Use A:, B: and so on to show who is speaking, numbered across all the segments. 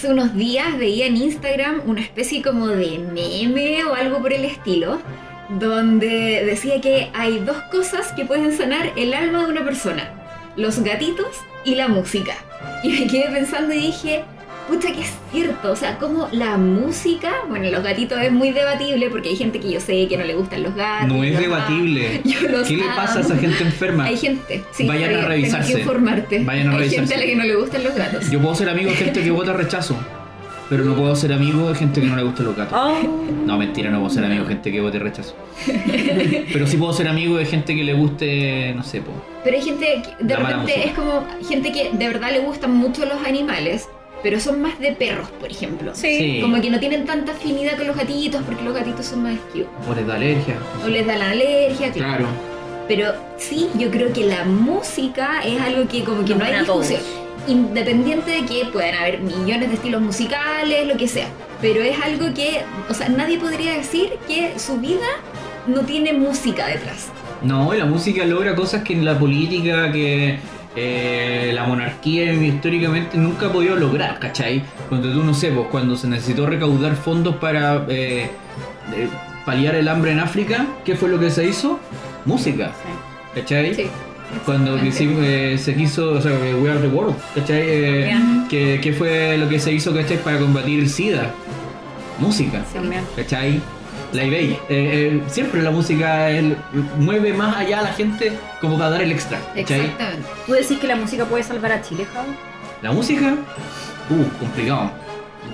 A: hace unos días veía en Instagram una especie como de meme o algo por el estilo, donde decía que hay dos cosas que pueden sanar el alma de una persona, los gatitos y la música. Y me quedé pensando y dije, pucha que es cierto, o sea, como la música, bueno, los gatitos es muy debatible porque hay gente que yo sé que no le gustan los gatos.
B: No es debatible.
A: Yo los
B: ¿Qué le pasa a esa
A: amo.
B: gente enferma?
A: Hay gente, sí,
B: Vayan a revisarse.
A: que informarte.
B: Vayan a
A: hay
B: revisarse.
A: gente a la que no le gustan los gatos.
B: Yo puedo ser amigo de gente que vota rechazo, pero no puedo ser amigo de gente que no le gustan los gatos.
C: Oh.
B: No, mentira, no puedo ser amigo de gente que vote rechazo. Pero sí puedo ser amigo de gente que le guste, no sé, po.
A: Pero hay gente que de repente es como gente que de verdad le gustan mucho los animales, pero son más de perros, por ejemplo.
C: Sí.
B: Sí.
A: Como que no tienen tanta afinidad con los gatitos porque los gatitos son más cute.
B: O les da alergia.
A: O les da la alergia, claro.
B: Claro.
A: Pero sí, yo creo que la música es algo que como que
C: Nos
A: no hay discusión. Independiente de que puedan haber millones de estilos musicales, lo que sea. Pero es algo que, o sea, nadie podría decir que su vida no tiene música detrás.
B: No, la música logra cosas que en la política, que eh, la monarquía históricamente nunca ha podido lograr, ¿cachai? Cuando tú no sé, pues cuando se necesitó recaudar fondos para eh, eh, paliar el hambre en África, ¿qué fue lo que se hizo? Música, ¿cachai?
A: Sí.
B: Cuando eh, se quiso, o sea, We Are the World, ¿cachai? Eh,
C: Ya.
B: ¿qué, qué fue lo que se hizo, ¿cachai? Para combatir el SIDA. Música,
C: También.
B: ¿cachai? La eBay. Eh, eh, siempre la música mueve más allá a la gente como para dar el extra, ¿cachai?
A: Exactamente.
C: ¿Tú decís que la música puede salvar a Chile, Jao?
B: La música, uh, complicado.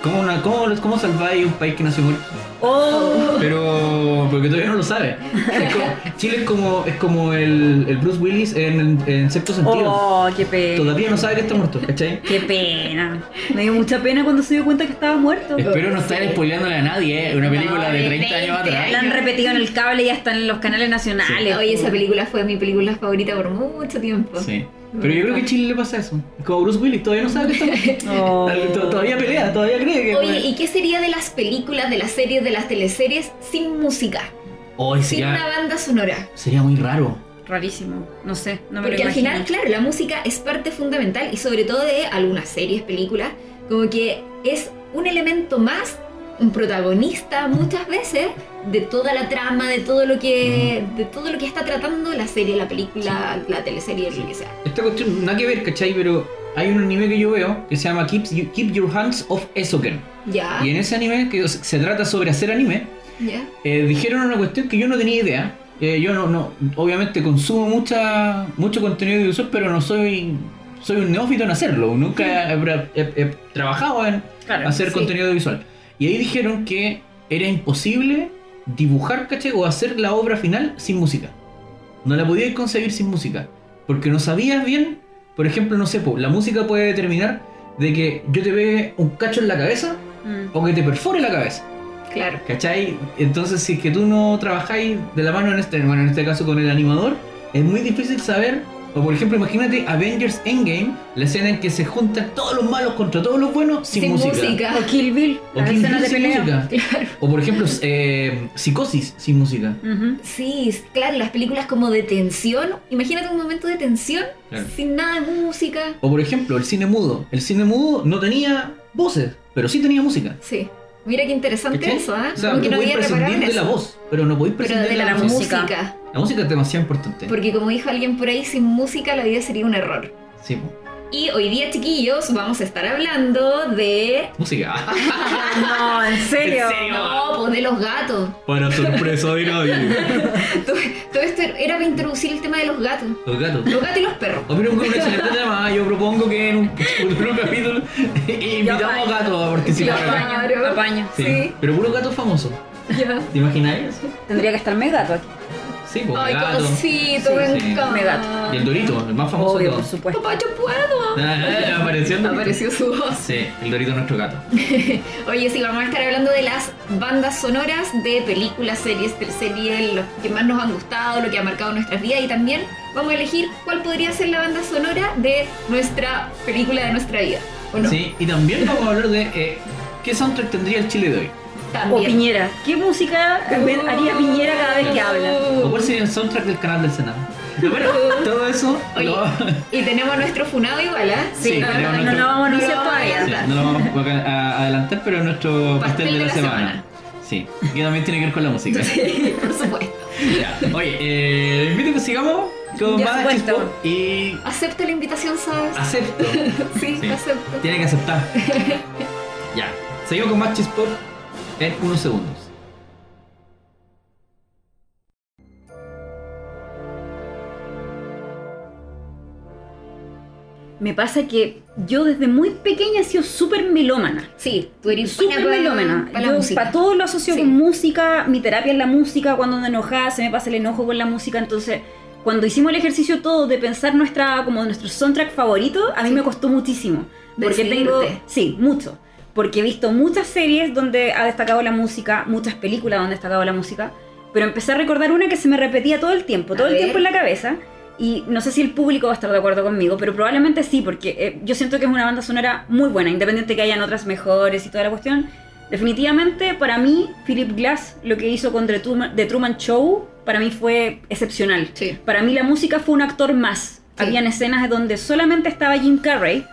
B: ¿Cómo, una, cómo, cómo salváis un país que se muere?
C: Oh.
B: Pero porque todavía no lo sabe. Es como- Chile es como, es como el, el Bruce Willis en, en sexto sentido.
C: Oh, qué pena.
B: Todavía no sabe que está muerto, ¿cachai?
C: Qué pena. Me dio mucha pena cuando se dio cuenta que estaba muerto.
B: Espero no estar spoileándole a nadie, ¿eh? Una película
A: No,
B: de
A: de
B: 30 años
A: 20
B: atrás.
C: La han repetido en el cable y hasta en los canales nacionales.
A: Oye, esa película fue mi película favorita por mucho tiempo.
B: Sí. Pero yo creo que a Chile le pasa eso. Como Bruce Willis todavía no sabe que está.
C: Oh.
B: Tod- Todavía pelea, todavía cree que.
A: Oye, ¿y qué sería de las películas, de las series, de las teleseries sin música?
B: Hoy
A: Sin una banda sonora.
B: sería muy raro.
C: Rarísimo. No sé, no me
A: Porque
C: lo
A: al final, claro, la música es parte fundamental y sobre todo de algunas series, películas, como que es un elemento más, un protagonista muchas veces de toda la trama, de todo lo que, de todo lo que está tratando la serie, la película, la teleserie, lo que sea.
B: Esta cuestión, nada que ver, ¿cachai? Pero hay un anime que yo veo que se llama Keep, You- Keep Your Hands Off Esoken.
A: Ya,
B: Y en ese anime, que se- trata sobre hacer anime,
A: ya.
B: eh, dijeron una cuestión que yo no tenía idea. Eh, yo no, no, obviamente consumo mucha, mucho contenido audiovisual, pero no soy, soy un neófito en hacerlo. Nunca he, he- he trabajado en
C: Claro,
B: hacer
A: sí.
B: contenido audiovisual. Y ahí dijeron que era imposible dibujar, ¿cachai? O hacer la obra final sin música. No la podías concebir sin música. Porque no sabías bien, por ejemplo, no sé, po, la música puede determinar de que yo te pegue un cacho en la cabeza
C: Mm.
B: o que te perfore la cabeza.
A: Claro.
B: ¿Cachai? Entonces, si es que tú no trabajáis de la mano en este, bueno, en este caso con el animador, es muy difícil saber. O por ejemplo, imagínate Avengers Endgame, la escena en que se juntan todos los malos contra todos los buenos sin,
A: Sin
B: música.
A: música.
C: O Kill Bill,
B: O Kill
C: de
B: sin
C: pelea.
B: música. O por ejemplo, eh, Psicosis sin música.
A: Sí, claro, las películas como de tensión. Imagínate un momento de tensión
B: Claro.
A: sin nada de música.
B: O por ejemplo, el cine mudo. El cine mudo no tenía voces, pero sí tenía música.
A: Sí. Mira qué interesante eso, ¿ah?
B: O sea,
A: Como no en
B: prescindir de la voz, pero no
A: Pero
B: prescindir
A: de la,
C: música.
A: música.
B: La música es demasiado importante.
A: Porque como dijo alguien por ahí, sin música la vida sería un error.
B: Sí.
A: Y hoy día, chiquillos, vamos a estar hablando de...
B: música.
C: No, en serio.
B: ¿En serio?
A: No, pues de los gatos.
B: Para sorpresa de nadie.
A: Todo, todo esto era para introducir el tema de los gatos.
B: Los gatos.
A: Los gatos y los perros.
B: Oh, un excelente tema. Yo propongo que en un capítulo invitamos a gatos a participar.
A: Yo
C: Apaño, apaño.
B: Sí.
A: Sí.
B: Pero puro gato famoso.
A: Ya.
B: ¿Te imagináis?
C: Tendría que estar Megato aquí.
B: Sí, pues
A: Ay,
B: gato. Sí,
A: me
B: sí.
A: encanta.
C: Me gato.
B: Y el Dorito, el más famoso
C: Obvio,
B: de
C: por
B: todos.
C: supuesto.
A: Papá, yo puedo.
B: Ah, apareció el Dorito.
A: Apareció su voz.
B: Sí, el Dorito es nuestro gato.
A: Oye, sí, vamos a estar hablando de las bandas sonoras de películas, series, teleseries, los que más nos han gustado, lo que ha marcado nuestras vidas y también vamos a elegir cuál podría ser la banda sonora de nuestra película de nuestra vida. ¿O no?
B: Sí, y también vamos a hablar de eh, qué soundtrack tendría el Chile de hoy.
C: O. Piñera. ¿Qué música haría Piñera cada vez que habla?
B: ¿O cuál sería el soundtrack del canal del Senado? Bueno, todo eso
A: Oye,
B: lo-
A: y tenemos nuestro funado igual, ¿ah?
B: Sí,
C: no,
B: tenemos
C: no, no
B: nuestro-
C: lo vamos a anunciar todavía.
B: Sí, no lo vamos a a adelantar, pero nuestro pastel, de la, semana. Sí, que también tiene que ver con la música.
A: Por supuesto.
B: Ya. Oye, eh, invito a que sigamos con
C: Ya,
B: más y
A: Acepta la invitación, ¿sabes?
B: acepto.
A: Sí,
B: Sí.
A: acepto.
B: Tiene que aceptar. ya, seguimos con más Chispop en unos segundos.
C: Me pasa que yo desde muy pequeña he sido súper melómana.
A: Sí, tú eres
C: Súper melómana.
A: para la
C: Yo
A: música.
C: para todo lo asocio
A: Sí.
C: con música, mi terapia es la música, cuando ando enojada se me pasa el enojo con la música, entonces cuando hicimos el ejercicio todo de pensar nuestra como nuestro soundtrack favorito, a mí
A: Sí.
C: me costó muchísimo. Porque
A: Decidirte.
C: tengo, sí, mucho. Porque he visto muchas series donde ha destacado la música, muchas películas donde ha destacado la música, pero empecé a recordar una que se me repetía todo el tiempo, todo
A: A
C: el
A: ver.
C: tiempo en la cabeza. Y no sé si el público va a estar de acuerdo conmigo, pero probablemente sí, porque eh, yo siento que es una banda sonora muy buena, independiente que hayan otras mejores y toda la cuestión. Definitivamente, para mí, Philip Glass, lo que hizo con The Truman, The Truman Show, para mí fue excepcional.
A: Sí.
C: Para mí la música fue un actor más.
A: Sí.
C: Habían escenas donde solamente estaba Jim Carrey,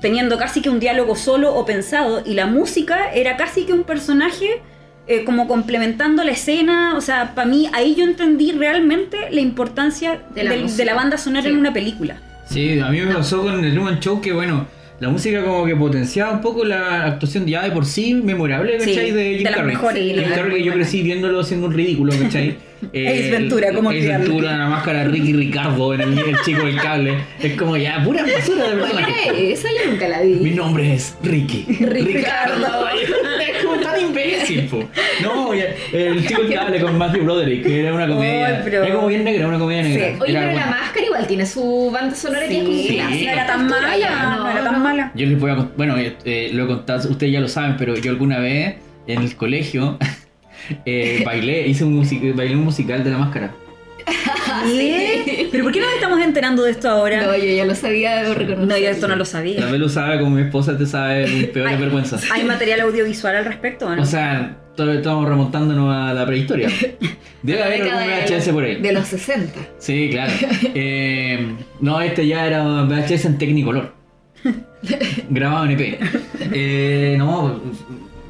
C: teniendo casi que un diálogo solo o pensado, y la música era casi que un personaje eh, como complementando la escena. O sea, para mí ahí yo entendí realmente la importancia
A: De la
C: del- de la banda sonora
A: Sí.
C: en una película.
B: Sí, a mí me pasó con el Truman Show que, bueno, la música como que potenciaba un poco la actuación ya de por sí memorable,
C: Sí,
B: ¿cachai? de Jim
C: de las
B: Carrey. Jim Carrey que yo crecí viéndolo haciendo un ridículo, ¿cachai?
C: Ace Ventura, ¿cómo
B: Ace? Ventura, la máscara Ricky Ricardo en el, el chico del cable. Es como ya, pura basura de
A: ¿Cuál
B: personaje.
A: era esa? Yo nunca la vi.
B: Mi nombre es Ricky.
A: Ricardo.
B: como tan imbécil, po. No, ya, el chico del cable con Matthew Broderick, que era una comedia.
C: Pero-
B: Era como bien negra, una comedia negra.
C: Sí.
A: Oye,
B: Era
A: pero la máscara igual tiene su banda sonora que es como
C: Sí,
A: clásica.
C: no era tan mala, no, era tan mala.
B: Yo les voy a bueno, eh, eh, lo he contado, ustedes ya lo saben, pero yo alguna vez en el colegio eh, bailé, hice un, music- bailé un musical de la máscara.
C: ¿Qué? ¿Pero por qué nos estamos enterando de esto ahora?
A: No, yo ya lo sabía, debo reconocer.
C: No, yo esto no lo
B: La
C: sabía.
B: Belu sabe como mi esposa te sabe mis peores
C: Ay.
B: vergüenzas.
C: ¿Hay material audiovisual al respecto o no?
B: O sea, estamos remontándonos a la prehistoria. Debe
A: La
B: haber algún
A: de-
B: VHS por ahí.
A: De los 60.
B: Sí, claro. Eh, no, este ya era VHS en Technicolor. Grabado en EP. Eh, no,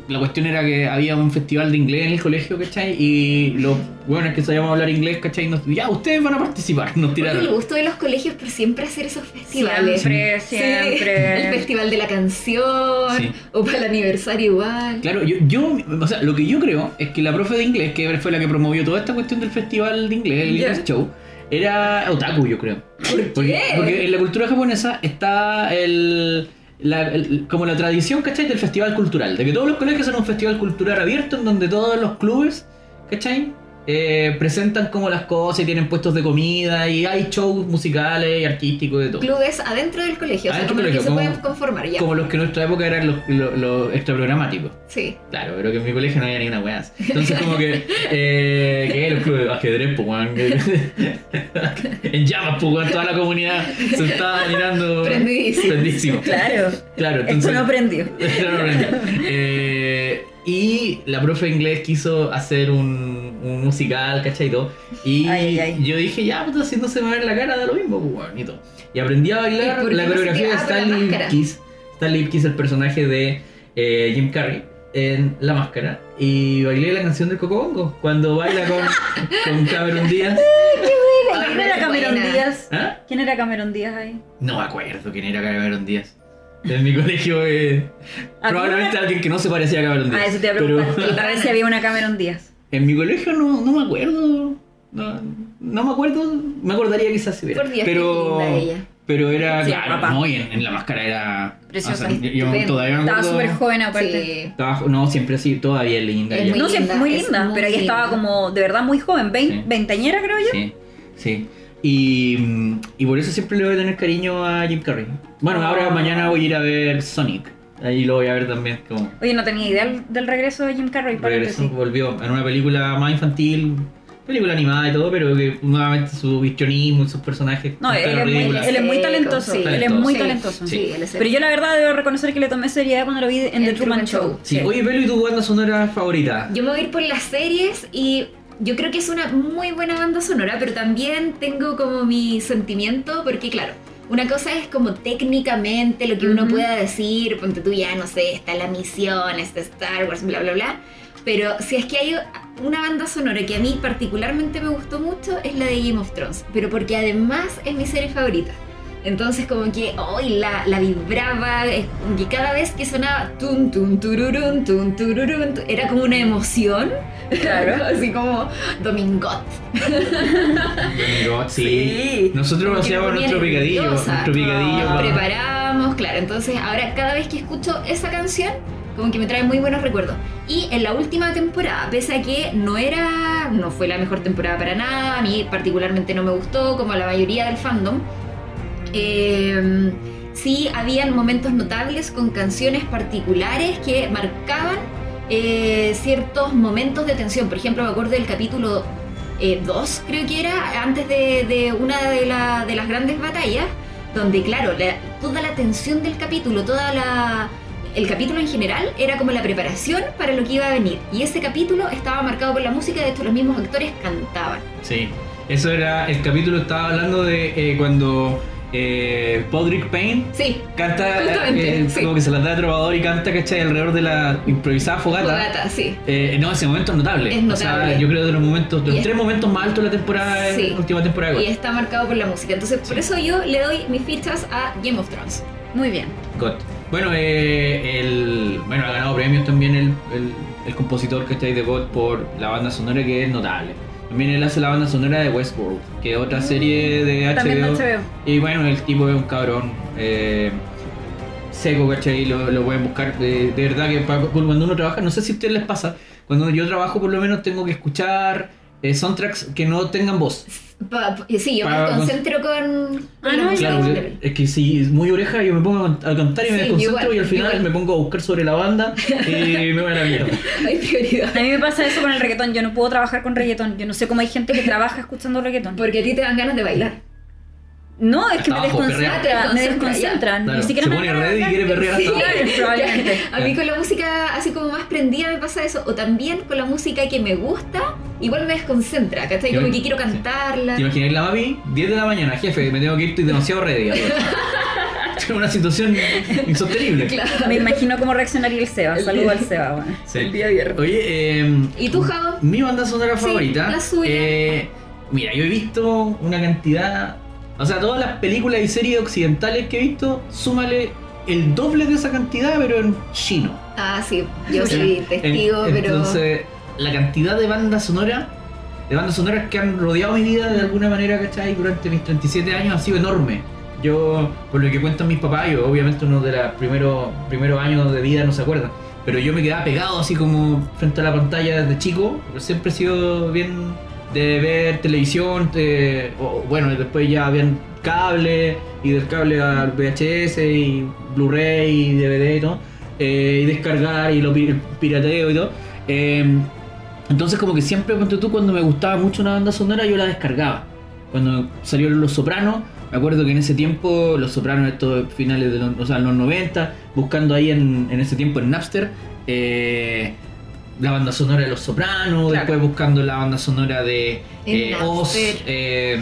B: la cuestión era que había un festival de inglés en el colegio, ¿cachai? Y los buenos que sabíamos hablar inglés, ¿cachai? Nos, ya, ustedes van a participar, nos
A: Oye, el
B: tiraron.
A: gusto de los colegios por siempre hacer esos festivales.
C: Siempre,
A: Sí,
C: siempre.
A: El festival de la canción,
B: Sí.
A: o para el aniversario igual.
B: Claro, yo, yo, o sea, lo que yo creo es que la profe de inglés, que fue la que promovió toda esta cuestión del festival de inglés, el. English Show, era otaku, yo creo.
A: ¿Por
B: Porque,
A: qué?
B: porque en la cultura japonesa está el, la- como la tradición, ¿cachai? Del festival cultural. De que todos los colegios son un festival cultural abierto en donde todos los clubes, ¿cachai? Eh, presentan como las cosas y tienen puestos de comida y hay shows musicales y artísticos de todo.
A: Clubes adentro del colegio, o sea,
B: Adentro
A: como los que se
B: colegio,
A: pueden conformar ya.
B: Como los que en nuestra época eran los, los, los extraprogramáticos.
A: Sí.
B: Claro, pero que en mi colegio no había ni una weá. Entonces, como que. Eh, que los clubes de ajedrez, pues, weón. En llamas, pues, weón. Toda la comunidad se estaba mirando.
A: Prendidísimo.
B: Prendidísimo.
C: Claro.
B: Claro,
C: Esto
B: entonces.
C: no aprendió.
B: Esto no aprendió. Eh, y la profe de inglés quiso hacer un, un musical, ¿cachai? Y todo. Y
C: Ay, ay, ay.
B: yo dije, ya, puta, haciéndose ver la cara da lo mismo, pues, weón, y todo. Y aprendí a
A: ¿Y
B: bailar la
A: no se
B: coreografía de Stanley
A: máscara?
B: Ipkiss. Stanley Ipkiss, el personaje de eh, Jim Carrey en La Máscara. Y bailé la canción del Coco Bongo cuando baila con, con Cameron Díaz.
A: Ay,
C: ¿Quién era Cameron
A: buena.
C: Díaz?
B: ¿Ah?
C: ¿Quién era Cameron Díaz ahí?
B: No me acuerdo quién era Cameron Díaz. En mi colegio, eh,
C: ¿A
B: probablemente alguien que no se parecía a Cameron Díaz.
C: Ah, eso te iba a
B: Pero-
C: preguntar. Si había una Cameron Díaz.
B: En mi colegio no, no me acuerdo. No, no me acuerdo. Me acordaría quizás si hubiera.
A: Por Dios,
B: pero,
A: qué linda ella.
B: pero era,
C: Sí,
B: claro,
C: papá.
B: no, y en, en la máscara era.
C: Preciosa.
B: o sea, yo- yo
A: Estupenda.
B: todavía
C: Estaba súper joven aparte.
A: Sí.
B: estaba- no, siempre así, todavía es linda.
A: Es
B: ella.
A: muy
C: No, siempre
A: linda,
C: muy
A: es
C: linda,
A: muy
C: pero ella estaba como de verdad muy joven, vein-
B: Sí.
C: veinteañera creo yo.
B: Sí, sí. Y, mm, y por eso siempre le voy a tener cariño a Jim Carrey. Bueno, ahora
C: Ah.
B: mañana voy a ir a ver Sonic. Ahí lo voy a ver también como
C: Oye, no tenía idea del, del regreso de Jim Carrey,
B: regresó,
C: paréntesis.
B: volvió en una película más infantil, película animada y todo, pero que nuevamente su histrionismo y sus personajes
C: No, él es, muy, él es muy talentoso.
A: sí.
C: Él es muy
A: Sí,
C: talentoso.
A: Sí,
C: Pero yo la verdad debo reconocer que le tomé seriedad cuando lo vi en The Truman
A: Truman
C: Show.
A: Show.
B: Sí, oye, Pelo, ¿y tu banda sonora favorita?
A: Yo me voy a ir por las series y yo creo que es una muy buena banda sonora, pero también tengo como mi sentimiento, porque claro, una cosa es como técnicamente lo que uno pueda decir, ponte tú ya, no sé, está la misión, está Star Wars, bla, bla, bla. Pero si es que hay una banda sonora que a mí particularmente me gustó mucho, es la de Game of Thrones. Pero porque además es mi serie favorita. Entonces como que hoy la, la vibraba, que cada vez que sonaba tun tun tururun, tun tururun, tu- era como una emoción.
C: Claro.
A: Así como Domingot.
B: Pero, sí.
C: Sí.
B: Nosotros
A: Como
B: hacíamos nuestro picadillo.
A: nerviosa.
B: Nuestro picadillo. Pa-
A: preparábamos, claro. Entonces ahora cada vez que escucho esa canción, como que me trae muy buenos recuerdos. Y en la última temporada, pese a que no era, no fue la mejor temporada para nada, a mí particularmente no me gustó, como a la mayoría del fandom, eh, sí habían momentos notables con canciones particulares que marcaban eh, ciertos momentos de tensión. Por ejemplo, me acuerdo del capítulo 2, creo que era, antes de, una de, la- de las grandes batallas, donde, claro, la- toda la tensión del capítulo, toda la... El capítulo en general era como la preparación para lo que iba a venir. Y ese capítulo estaba marcado por la música, de hecho los mismos actores cantaban.
B: Sí, eso era, el capítulo estaba hablando de eh, cuando eh, Podrick Payne
A: Sí,
B: canta, eh,
A: sí.
B: como que se la da de trovador y canta, ¿cachai? Alrededor de la improvisada fogata.
A: Fogata, sí.
B: Eh, no, ese momento es notable.
A: Es
B: O sea,
A: notable.
B: yo creo de los momentos, de los
A: es-
B: tres momentos más altos de la temporada,
A: Sí.
B: la última temporada.
A: Y está marcado por la música. Entonces, por eso yo le doy mis fichas a Game of Thrones.
C: Muy bien.
B: God. Bueno, eh, el, bueno, ha ganado premios también el, el, el compositor que está ahí de God por la banda sonora que es notable. También él hace la banda sonora de Westworld, que es otra serie de HBO.
C: Mm, HBO.
B: Y bueno, el tipo es un cabrón. eh, seco, ¿cachai? Lo, lo pueden buscar. De, de verdad que cuando uno trabaja, no sé si a ustedes les pasa, cuando yo trabajo por lo menos tengo que escuchar eh, soundtracks que no tengan voz.
A: Pa- pa- sí, yo
B: Pa-
A: me concentro con,
C: Ah, no,
B: Claro,
A: general.
B: es que si es muy oreja yo me pongo a cantar y me
A: Sí,
B: desconcentro
A: igual,
B: y al final
A: igual.
B: me pongo a buscar sobre la banda y me voy a la mierda.
A: Hay prioridad.
C: A mí me pasa eso con el reggaetón. Yo no puedo trabajar con reggaetón. Yo no sé cómo hay gente que trabaja escuchando reggaetón.
A: Porque a ti te dan ganas de bailar.
C: No, es que me desconcentra. Me desconcentra. Ni siquiera
B: se
C: me
B: pone ready y quiere perrear hasta
C: Sí, probablemente.
A: A mí con la música así como más prendida me pasa eso. O también con la música que me gusta, igual me desconcentra. ¿Cachai?
B: Yo-
A: Como que quiero cantarla.
B: ¿Te imaginas la mami? 10 de la mañana, jefe, me tengo que ir, estoy demasiado ready. Es una situación insostenible.
A: Claro.
C: Me imagino cómo reaccionaría el Seba. Saludo al Seba, bueno.
B: Sí.
A: El día viernes.
B: Oye, eh,
A: ¿Y tú, Javo?
B: mi banda sonora
A: Sí,
B: favorita.
A: la suya.
B: eh, mira, yo he visto una cantidad. O sea, todas las películas y series occidentales que he visto, súmale el doble de esa cantidad, pero en chino.
A: Ah, sí. Yo soy testigo,
B: en-
A: pero.
B: Entonces, la cantidad de bandas sonoras, de bandas sonoras que han rodeado mi vida de alguna manera, ¿cachai? Durante mis 37 años ha sido enorme. Yo, por lo que cuentan mis papás, yo obviamente uno de los primeros, primeros años de vida no se acuerda, pero yo me quedaba pegado así como frente a la pantalla desde chico, porque siempre he sido bien de ver televisión, bueno, después ya habían cable, y del cable al VHS, y Blu-ray, y DVD y todo, eh, y descargar, y lo pirateo y todo. Eh, entonces como que siempre, tú, cuando me gustaba mucho una banda sonora, yo la descargaba. Cuando salieron Los Sopranos, me acuerdo que en ese tiempo, Los Sopranos, estos finales de los, o sea, los 90, buscando ahí en, en ese tiempo en Napster, eh, la banda sonora de Los Sopranos,
C: Claro.
B: después buscando la banda sonora de eh, Oz, eh,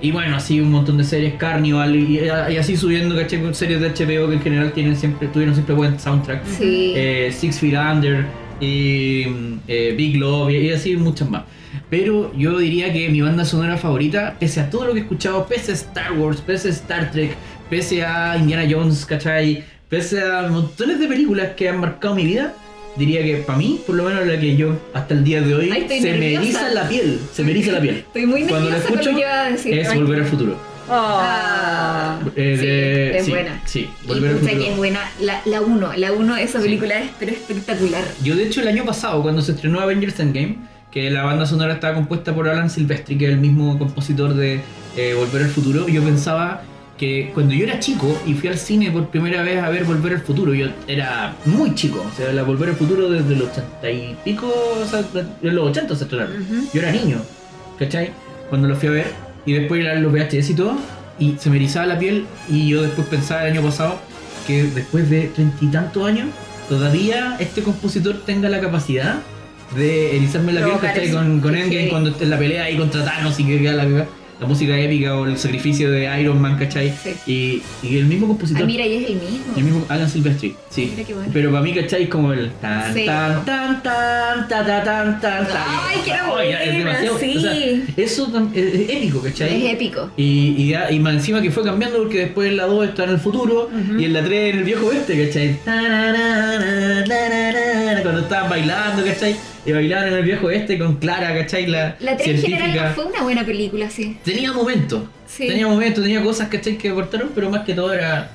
B: y bueno, así un montón de series, Carnival, y, y así subiendo, Series de HBO que en general tienen siempre, tuvieron siempre buen soundtrack.
A: Sí.
B: Eh, Six Feet Under y Big Love y, y así muchas más. Pero yo diría que mi banda sonora favorita, pese a todo lo que he escuchado, pese a Star Wars, pese a Star Trek, pese a Indiana Jones, ¿cachai? Pese a montones de películas que han marcado mi vida, diría que para mí, por lo menos la que yo hasta el día de hoy,
A: Ay,
B: se me eriza la piel, se me eriza la piel.
A: Estoy muy
B: Cuando la
A: con
B: escucho,
A: lo que iba a decir.
B: Es Volver al Futuro.
A: Ah.
B: Eh,
A: Sí,
B: de-
A: es
B: sí,
A: buena.
B: Sí, Volver al Futuro.
A: que es buena. La, la 1, la 1 esa película es pero espectacular.
B: Yo de hecho el año pasado, cuando se estrenó Avengers Endgame, que la banda sonora estaba compuesta por Alan Silvestri, que es el mismo compositor de eh, Volver al Futuro, yo pensaba que cuando yo era chico y fui al cine por primera vez a ver Volver al Futuro, yo era muy chico, o sea, la Volver al Futuro desde los 80 y pico, o sea, en los 80 se estrenaron.
C: Ujú.
B: Yo era niño, ¿cachai? Cuando lo fui a ver, y después eran los VHS y todo, y se me erizaba la piel, y yo después pensaba el año pasado que después de treinta y tantos años, todavía este compositor tenga la capacidad de erizarme la piel, ¿cachai? Con, con Endgame cuando en la pelea ahí contra Thanos y que queda la, la música épica o el sacrificio de Iron Man, ¿cachai? Y, y, el mismo compositor.
A: Ah, mira, y es el mismo.
B: El mismo Alan Silvestri, sí. Pero para mí, ¿cachai? es Como el tan, tan, tan, tan, tan, tan, tan, tan,
A: Ay, qué
B: buena, es demasiado,
A: sí.
B: Eso es épico, ¿cachai?
A: Es épico.
B: Y, y, más encima que fue cambiando porque después en la 2 está en el futuro y en la 3 en el viejo oeste, ¿cachai? Cuando estaban bailando, ¿cachai? Y bailaban en el viejo oeste con Clara, ¿cachai? La,
A: La 3 en general
B: científica.
A: no fue una buena película, sí.
B: Tenía momentos,
A: Sí.
B: tenía momentos, tenía cosas, ¿cachai? Que aportaron, pero más que todo era...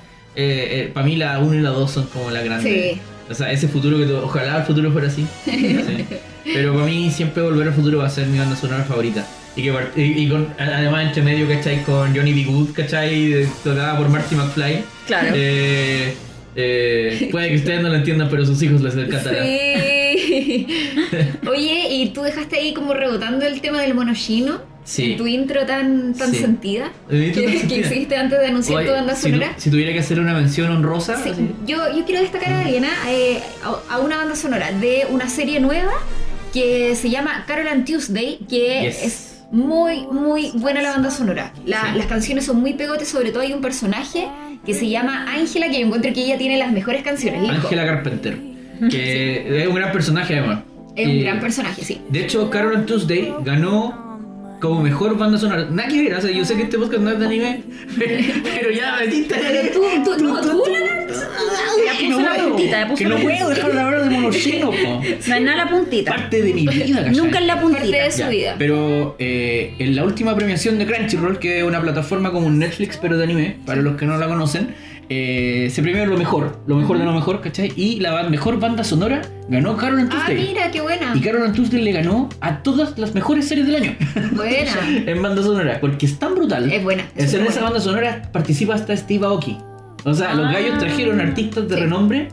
B: para mí la 1 y la 2 son como la grande.
A: Sí.
B: O sea, ese futuro que ojalá el futuro fuera así. Sí. Pero para mí siempre Volver al Futuro va a ser mi banda sonora favorita. Y que y, y con, además entre medio, ¿cachai? Con Johnny B. Good, ¿cachai? Tocada por Marty McFly.
C: Claro.
B: Eh, eh, puede que ustedes no lo entiendan, pero sus hijos les encantará.
A: Sí. Oye, ¿y tú dejaste ahí como rebotando el tema del monoshino?
B: Sí.
A: En tu intro tan, tan
B: Sí.
A: sentida.
B: ¿Mi intro
A: que,
B: tan
A: que hiciste antes de anunciar
B: Oye,
A: tu banda
B: si, tu-
A: sonora.
B: si tuviera que hacer una mención honrosa,
A: Sí, yo, yo quiero destacar a Ariana eh, a, a una banda sonora de una serie nueva que se llama Carol and Tuesday, que
B: Yes.
A: es muy, muy buena la banda sonora. La-
B: Sí.
A: Las canciones son muy pegotes, sobre todo hay un personaje que se llama Ángela, que yo encuentro que ella tiene las mejores canciones. Y
B: Angela Carpenter, que es un gran personaje además.
A: Es un gran personaje, sí.
B: De hecho, Carol and Tuesday ganó como mejor banda sonora. Nada que ver, o sea, yo sé que este podcast no es de anime, pero ya metiste.
A: Pero tú, tú, no, tú la-
C: Le puso la puntita,
B: que no puedo dejar de hablar de monochino, po.
C: No es nada la puntita.
B: Parte de mi vida, ¿cachai?
C: Nunca en la
A: parte
C: puntita.
A: de su
B: Ya,
A: vida.
B: Pero eh, en la última premiación de Crunchyroll, que es una plataforma como un Netflix, pero de anime, para los que no la conocen, eh, se premió lo mejor, lo mejor de lo mejor, ¿cachai? Y la mejor banda sonora ganó Carol and
A: Ah,
B: Tuesday.
A: mira, qué buena.
B: Y Carol and Tuesday le ganó a todas las mejores series del año
A: Buena.
B: en banda sonora, porque es tan brutal.
A: Es buena.
B: En
A: es
B: esa
A: buena.
B: banda sonora participa hasta Steve Aoki. O sea, los
C: Ah.
B: gallos trajeron artistas de
A: Sí.
B: renombre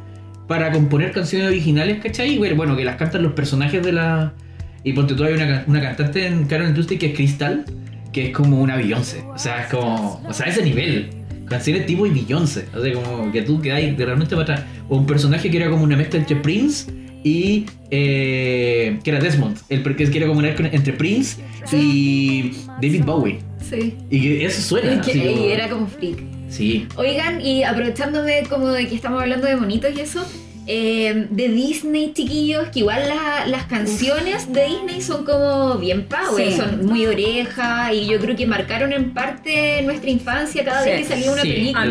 B: para componer canciones originales, ¿cachai? Y bueno, que las cantan los personajes de la. Y ponte tú hay una, can- una cantante en Carol and Tuesday que es Crystal, que es como una Beyoncé. O sea, es como. O sea, ese nivel. Canciones tipo y Beyoncé. O sea, como que tú quedáis de realmente para atrás. O un personaje que era como una mezcla entre Prince y. eh, que era Desmond. El que era como una mezcla entre Prince y David Bowie.
A: Sí.
B: Y que eso suena.
A: Y que-
B: como-
A: y era como freak.
B: Sí.
A: Oigan, y aprovechándome como de que estamos hablando de monitos y eso, eh, de Disney, chiquillos, que igual la- las canciones de Disney son como bien power,
C: Sí.
A: son muy oreja y yo creo que marcaron en parte nuestra infancia cada vez que salía una
B: Sí.
A: película.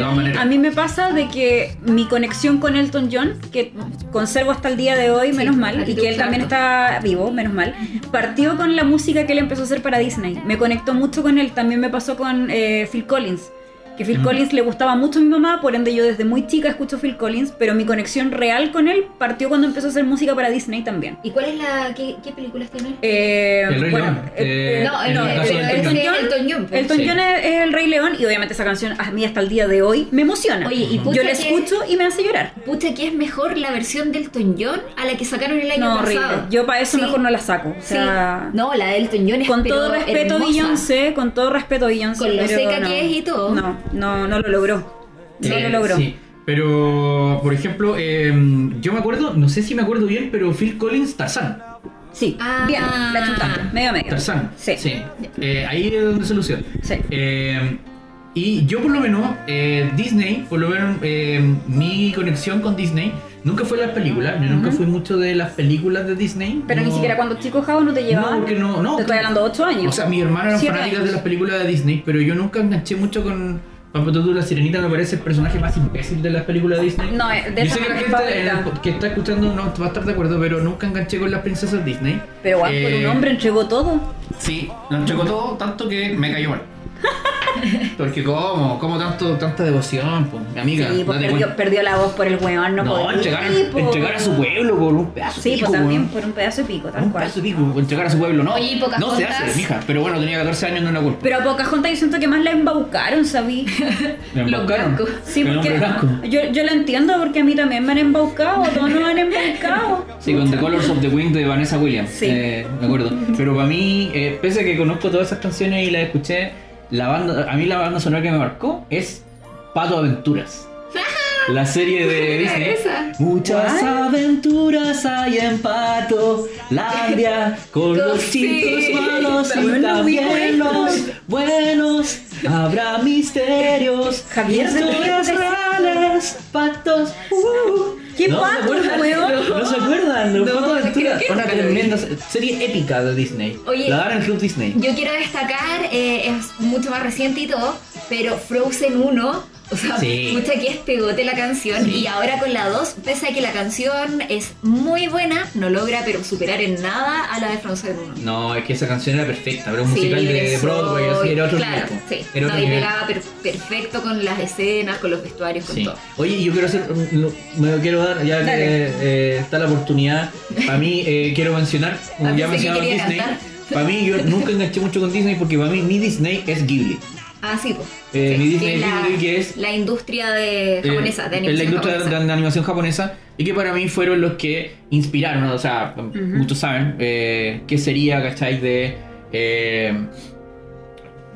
C: A mí, a me pasa de que mi conexión con Elton John, que conservo hasta el día de hoy,
A: Sí,
C: menos mal, y que él también está vivo, menos mal, partió con la música que él empezó a hacer para Disney. Me conectó mucho con él. También me pasó con eh, Phil Collins. Que Phil
B: Mm.
C: Collins le gustaba mucho a mi mamá, por ende yo desde muy chica escucho Phil Collins, pero mi conexión real con él partió cuando empezó a hacer música para Disney también.
A: ¿Y cuál es la. qué, qué películas tiene?
C: Eh,
B: El Rey
C: bueno,
B: León.
C: eh,
B: Eh,
A: no,
B: el
A: el,
B: Elton
A: el-
C: John.
A: Elton John. pues.
C: Elton
B: Sí.
C: John es, es el Rey León y obviamente esa canción a mí hasta el día de hoy me emociona.
A: Oye, y pucha
C: yo la
A: que-
C: escucho y me hace llorar.
A: Pucha, que es mejor la versión de Elton John a la que sacaron el año
C: No, horrible.
A: pasado.
C: Yo para eso
A: Sí.
C: mejor no la saco. O
A: Sí. No, la de Elton John es
C: con todo respeto. Beyoncé, con todo respeto Beyoncé.
A: Con lo seca
C: no.
A: que es y todo.
C: No, no, no lo logró. No
B: Eh,
C: lo logró.
B: Sí. Pero, por ejemplo, eh, yo me acuerdo, no sé si me acuerdo bien, pero Phil Collins, Tarzán.
C: Sí,
A: Ah.
C: bien, la chuntante, medio medio.
B: Tarzán.
C: Sí.
B: Eh, ahí es donde se lució.
C: Sí.
B: Eh, y yo por lo menos, eh, Disney, por lo menos eh, mi conexión con Disney, nunca fue las películas, yo nunca fui mucho de las películas de Disney.
C: Pero ni siquiera cuando chico Javo no te llevaba.
B: No, porque no, no.
C: Te estoy hablando de 8 años.
B: O sea, mis hermanos eran fanáticas
C: años.
B: de las películas de Disney, pero yo nunca enganché mucho con. Por tú, la sirenita me parece el personaje más imbécil de las películas de Disney.
C: No, eh, de
B: yo sé que la gente eh, que está escuchando no va a estar de acuerdo, pero nunca enganché con las princesas Disney.
C: Pero igual, por un
B: Eh,
C: hombre entregó todo.
B: Sí, lo entregó todo tanto que me cayó mal. Porque cómo, cómo tanto, tanta devoción, pues, mi amiga.
C: sí, pues perdió, perdió la voz por el weón, no,
B: No,
C: podía,
B: entregar, a su pueblo por un pedazo
C: Sí,
B: de pico,
C: pues también
B: weón.
C: por un pedazo de pico, tal
B: Un
C: cual.
B: pedazo de pico, entregar a su pueblo, no.
A: Oye, ¿y
B: no se hace, mija. Pero bueno, tenía 14 años, no era culpa.
C: Pero a Pocahontas yo siento que más la embaucaron, ¿sabí?
A: Los
B: embaucaron.
A: blancos.
C: Sí, porque yo, yo la entiendo porque a mí también me han embaucado, todos nos han embaucado.
B: Sí, con The Colors of the Wind de Vanessa Williams.
C: Sí.
B: Eh, me acuerdo. Pero para mí, eh, pese a que conozco todas esas canciones y las escuché, la banda, a mí la banda sonora que me marcó es Pato Aventuras. la serie de Disney.
A: Esa.
B: Muchas aventuras hay en Pato, Landia, con los
A: Sí.
B: chicos malos y también los buenos. Habrá misterios,
C: Javier, ¿de qué
B: historias
C: hablas?
B: Reales, patos. uh.
C: ¿Qué
B: ¿No
C: patos,
B: acuerdan?
C: weón?
B: ¿No se acuerdan?
A: No,
B: de aventura. Una tremenda serie épica de Disney.
A: Oye.
B: la dan en Club Disney.
A: Yo quiero destacar, eh, es mucho más reciente y todo, pero Frozen 1, o sea,
B: Sí.
A: mucha que es pegote la canción,
B: Sí.
A: y ahora con la 2, pese a que la canción es muy buena, no logra pero superar en nada a la de Frozen 1.
B: No, es que esa canción era perfecta, era un
A: Sí,
B: musical de
A: de
B: Broadway, así, era otro
A: Claro, sí.
B: Era otro
A: no, y pegaba per- perfecto con las escenas, con los vestuarios, con todo.
B: Oye, yo quiero hacer, me quiero dar, ya que eh, está la oportunidad, para mí eh, quiero mencionar, como ya
A: quería
B: Disney, para mí yo nunca enganché mucho con Disney porque para mí mi Disney es Ghibli.
A: Ah, sí, pues.
B: Eh,
A: Sí,
B: Disney Ghibli, que es-
A: la industria de
B: Eh,
A: japonesa, de
B: la
A: animación
B: industria
A: japonesa.
B: de, de animación japonesa y que para mí fueron los que inspiraron, o sea, muchos saben eh, qué sería, ¿cachai? De, eh,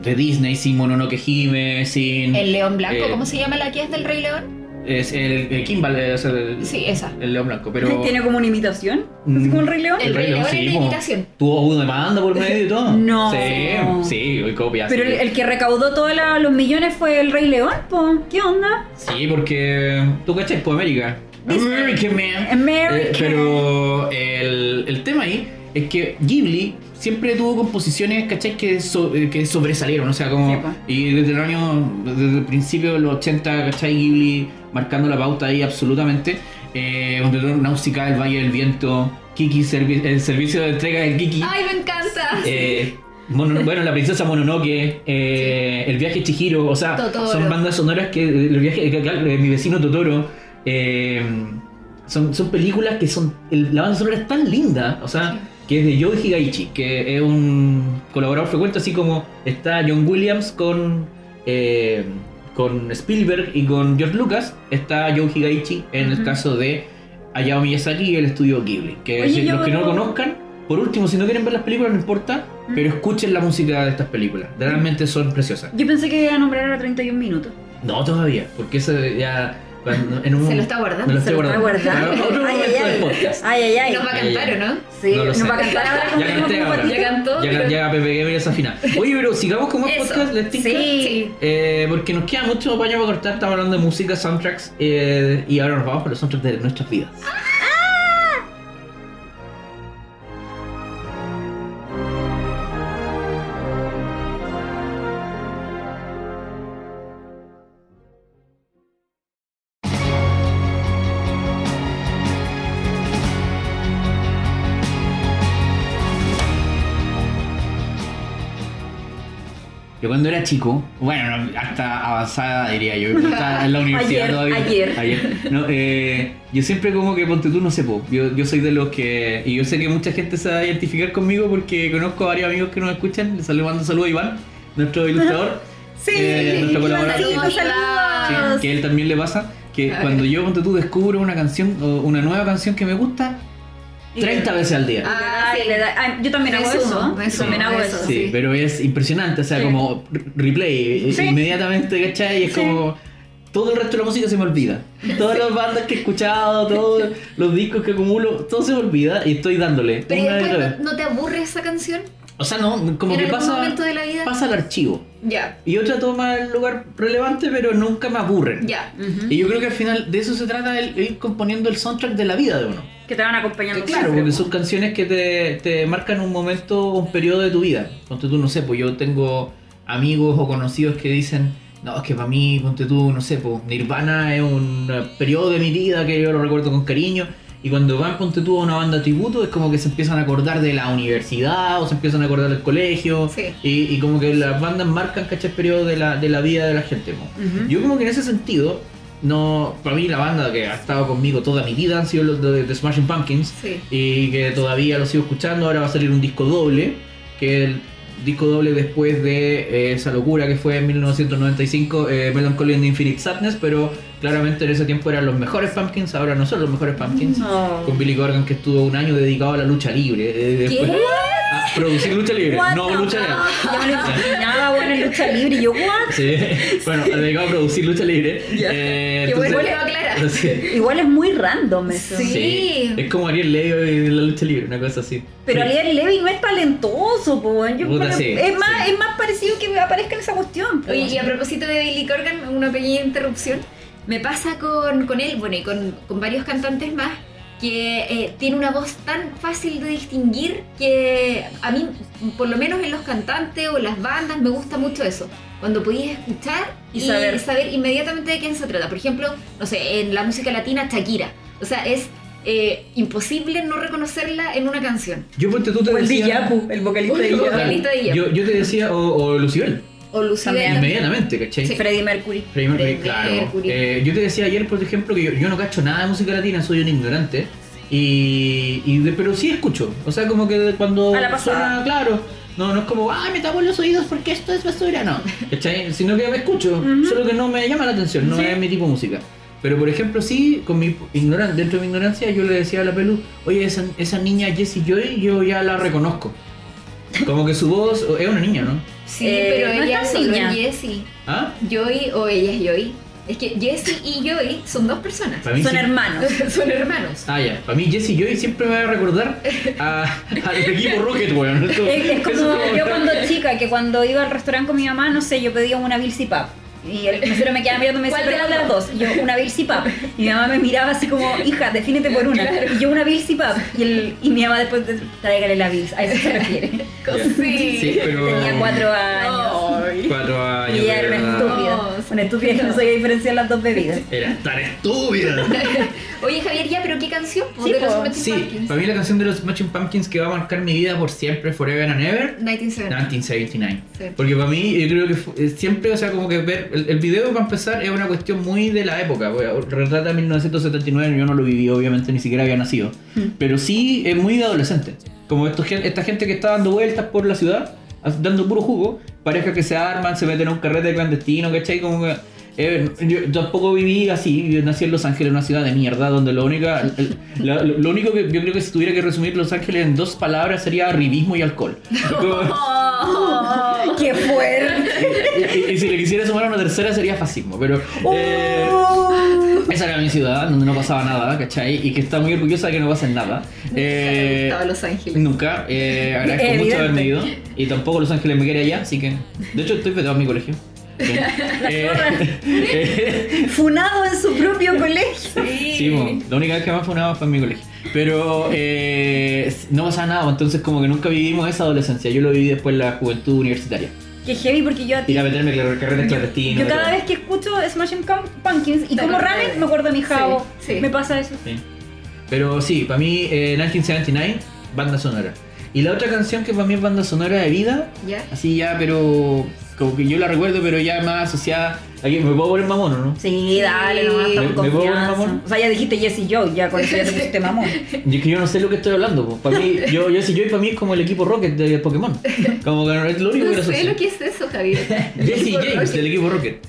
B: de Disney sin Mononoke Hime, sin...
A: El león blanco,
B: eh,
A: ¿cómo se llama la que es del Rey León?
B: Es el, el Kimball, es el,
A: Sí, esa.
B: el león blanco, pero...
C: ¿Tiene como una imitación? ¿Así como el Rey León?
A: El Rey León es de imitación.
B: Tuvo una demanda por medio y todo.
C: No.
B: Sí, sí, y copia.
C: Pero
B: sí.
C: el, el que recaudó todos los millones fue el Rey León, po. ¿Qué onda?
B: Sí, porque tú cachai, pues América. American Man.
C: American.
B: Eh, pero el, el tema ahí es que Ghibli siempre tuvo composiciones, ¿cachai? Que, so- eh, que sobresalieron, o sea, como...
C: Sí,
B: y desde el año, desde el principio de los 80, ¿cachai? Ghibli marcando la pauta ahí absolutamente. Eh, Náusica, El Valle del Viento, Kiki, servi- el servicio de entrega del Kiki.
A: ¡Ay, me encanta!
B: Eh, Mono- bueno, la princesa Mononoke, eh, el viaje Chihiro, o sea,
A: Totoro.
B: son bandas sonoras que el viaje que- mi vecino Totoro, eh, son, son películas que son el- la banda sonora es tan linda, o sea, que es de Joe Higaichi, que es un colaborador frecuente, así como está John Williams con eh, con Spielberg y con George Lucas, está Joe Higaichi en el caso de Hayao Miyazaki y el estudio Ghibli, que
C: Oye,
B: si- los que no lo conozcan por último, si no quieren ver las películas, no importa, pero escuchen la música de estas películas. Realmente son preciosas.
C: Yo pensé que iba a nombrar a 31 minutos.
B: No, todavía, porque eso ya. Cuando- en un,
A: Se lo está guardando,
B: Me lo
C: Se lo está
B: guardando. otro
C: Ay,
B: momento
C: ay,
B: del podcast.
C: Ay, ay, ay.
A: Nos va a cantar. ¿o no?
C: Sí,
B: No
C: nos va a cantar ahora
B: Ya canté ahora.
A: Ya cantó,
B: Ya,
A: pero-
B: ya Pepe Gabriel desafina. Oye, pero sigamos con más
A: Eso,
B: podcast, ¿les tinca?
C: Sí.
B: Eh, porque nos queda mucho allá para cortar. Estamos hablando de música, soundtracks. eh, y ahora nos vamos por los soundtracks de nuestras vidas. Yo cuando era chico, bueno, no, hasta avanzada diría yo, estaba en la universidad
C: Ayer,
B: todavía.
C: ayer.
B: no, eh, yo siempre como que ponte tú, no sé, po, yo, yo soy de los que, y yo sé que mucha gente se va a identificar conmigo porque conozco a varios amigos que nos escuchan, les mando saludos a Iván, nuestro ilustrador,
C: Sí,
B: eh, nuestro colaborador.
C: Saludos.
B: Sí, que a él también le pasa, que cuando yo, ponte tú, descubro una canción, o una nueva canción que me gusta, 30 veces al día.
A: Ah,
C: Ay,
A: sí.
C: le da- ay, yo también hago eso.
A: Resumo,
C: también hago
A: eso.
B: Sí,
A: sí.
B: pero es impresionante, o sea,
C: Sí.
B: como re- replay,
C: Sí.
B: inmediatamente, ¿cachai? Y es
C: Sí.
B: como todo el resto de la música se me olvida. Todas las bandas que he escuchado, todos los discos que acumulo, todo se me olvida y estoy dándole.
A: Pero
B: una y otra
A: después
B: vez.
A: no, no te aburre esa canción.
B: O sea, no, como
A: ¿En
B: que pasa,
A: momento de la vida?
B: pasa al archivo.
A: Ya,
B: Y otra toma el lugar relevante, pero nunca me aburren.
A: ya.
C: Ujú.
B: Y yo creo que al final de eso se trata el, ir componiendo el soundtrack de la vida de uno.
C: Que te van acompañando
B: Claro,
C: siempre,
B: porque
C: po.
B: son canciones que te, te marcan un momento, un periodo de tu vida. Ponte tú, no sé, pues yo tengo amigos o conocidos que dicen, no, es que para mí, ponte tú, no sé, pues Nirvana es un eh, periodo de mi vida que yo lo recuerdo con cariño. Y cuando van, ponte tú a una banda tributo, es como que se empiezan a acordar de la universidad o se empiezan a acordar del colegio.
A: Sí.
B: Y, y como que las bandas marcan, ¿cachai? Periodo de la, de la vida de la gente. Yo como que en ese sentido, no, para mí la banda que ha estado conmigo toda mi vida han sido los de, de Smashing Pumpkins
A: Sí.
B: y que todavía lo sigo escuchando. Ahora va a salir un disco doble, que es el disco doble después de eh, esa locura que fue en 1995, eh, Melancholy and Infinite Sadness, pero claramente en ese tiempo eran los mejores Pumpkins, ahora no son los mejores Pumpkins.
C: No.
B: Con Billy Corgan que estuvo un año dedicado a la lucha libre. eh, después-
A: ¿Qué?
B: a- producir lucha libre,
C: What
B: no lucha libre.
C: Imaginaba, bueno, en lucha libre. Y yo, ¿what?
B: Sí, bueno, dedicado a producir lucha libre.
C: Ya.
B: Eh, entonces-
A: le va a aclarar.
B: Sí.
C: Igual es muy random eso.
A: Sí.
B: Es como Ariel Levy de la lucha libre, una cosa así.
C: Pero
B: Sí.
C: Ariel Levy no es talentoso, po. Yo
B: Puta, sí,
C: es, más,
B: sí.
C: es más parecido que aparezca en esa cuestión. po.
A: Oye, y a propósito de Billy Corgan, una pequeña interrupción. Me pasa con, con él, bueno, y con, con varios cantantes más, que eh, tiene una voz tan fácil de distinguir que a mí, por lo menos en los cantantes o las bandas, me gusta mucho eso. Cuando podías escuchar
C: Y
A: y,
C: saber.
A: saber. inmediatamente de quién se trata. Por ejemplo, no sé, en la música latina, Shakira. O sea, es eh, imposible no reconocerla en una canción.
B: Yo ponte tú te
C: O el
B: decía.
C: El vocalista de
A: El
C: Diyapu.
A: vocalista de Diyapu.
B: Yo, yo te decía, o, o Lucibel,
A: O Lucibel.
B: Inmediatamente, ¿cachai?
A: Sí.
C: Freddie Mercury.
B: Freddie Mercury,
A: Freddie
B: claro.
A: Mercury.
B: Eh, yo te decía ayer, por ejemplo, que yo, yo no cacho nada de música latina, soy un ignorante. Y, y de- pero sí escucho. O sea, como que cuando
C: A la pasada.
B: suena, claro. No, no es como, ay, me tapo los oídos porque esto es basura, no. ¿Cachai? Sino que me escucho, solo que no me llama la atención, no
C: Sí.
B: es mi tipo de música. Pero por ejemplo, sí, con mi ignoran dentro de mi ignorancia, yo le decía a la Pelu, oye, esa, esa niña Jessie Joy, yo ya la reconozco. Como que su voz es una niña, ¿no?
A: Sí,
C: Eh,
A: pero
C: no es
A: ella
C: tan
A: solo
C: niña.
A: es Jessie.
B: ¿Ah?
A: Joy o ella es Joy. Es que Jessie y Joy son dos personas.
C: Son
B: sí.
C: hermanos.
A: son hermanos.
B: Ah, ya. Para mí, Jesse Joy siempre me va a recordar a- al equipo Rocket, weón.
C: Es, es como yo cuando chica, que cuando iba al restaurante con mi mamá, no sé, yo pedía una Bilsi Pap. Y el mesero me quedaba mirando y me decía,
A: ¿Cuál
C: ¿pero
A: de
C: las dos? Y yo, una Bilsi Pap. Y mi mamá me miraba así como, hija, defínete por una.
A: Claro.
C: Y yo, una Bilsi Pap. Y, el, y mi mamá después, de, tráigale la Bills. A eso se refiere.
A: Sí.
B: Sí, pero.
C: Tenía cuatro años.
A: Ay.
B: Cuatro años.
C: Y era una estúpida.
A: No,
C: Una estúpida que no sabía diferenciar las dos bebidas.
B: Era tan estúpida.
A: Oye, Javier, ya, pero ¿qué canción?
C: Sí,
A: de los
B: Sí,
A: Pumpkins.
B: para mí la canción de los Smashing Pumpkins que va a marcar mi vida por siempre, forever and ever.
A: 1970.
B: 1979.
A: Sí.
B: Porque para mí, yo creo que eh, siempre, o sea, como que ver. El, el video, para empezar, es una cuestión muy de la época. Bueno, Retrata 1979, yo no lo viví, obviamente, ni siquiera había nacido.
C: Mm.
B: Pero sí es muy de adolescente. Como estos, esta gente que está dando vueltas por la ciudad, dando puro jugo, parejas que se arman, se meten a un carrete clandestino, ¿cachai? Como que. Eh, yo tampoco viví así, yo nací en Los Ángeles, una ciudad de mierda, donde lo, única, lo, lo único que yo creo que si tuviera que resumir Los Ángeles en dos palabras sería arribismo y alcohol. Como-
C: Oh, ¡Qué fuerte!
B: y, y si le quisiera sumar una tercera sería fascismo, pero eh,
C: Oh.
B: esa era mi ciudad donde no pasaba nada, ¿cachai? Y que está muy orgullosa de que no pasen nada. Eh,
A: Estaba Los Ángeles.
B: nunca, eh, agradezco mucho
C: Evidente.
B: haberme ido y tampoco Los Ángeles me quiere allá, así que de hecho estoy vetado en mi colegio. Eh, eh,
C: Funado en su propio colegio.
B: Sí, la única vez que más una fue en mi colegio. Pero eh, no pasaba nada, entonces como que nunca vivimos esa adolescencia. Yo lo viví después en la juventud universitaria.
C: Qué heavy porque yo a ti.
B: Ir a meterme en carreras clandestinas.
C: Yo cada
B: todo.
C: vez que escucho Smashing Pum- Pumpkins y como ramen me acuerdo de mi jabo.
A: Sí, sí.
C: Me pasa eso.
B: Sí. Pero sí, para mí eh, 1979, banda sonora. Y la otra canción que para mí es banda sonora de vida,
A: ¿Ya?
B: así ya, pero como que yo la recuerdo, pero ya más asociada. Aquí me puedo poner mamón, ¿o ¿no?
C: Sí, dale, nomás
A: ¿Me-
C: con
B: me puedo poner
C: confianza.
B: mamón?
C: O sea, ya dijiste Jesse Joe, ya con eso ya te pusiste mamón.
B: Y es que yo no sé lo que estoy hablando. Para mí, yo, yo, si yo para mí es como el equipo Rocket de Pokémon. Como que no es lo único que
A: No sé lo que es eso, Javier.
B: Jesse James
A: Rocket.
B: del equipo Rocket.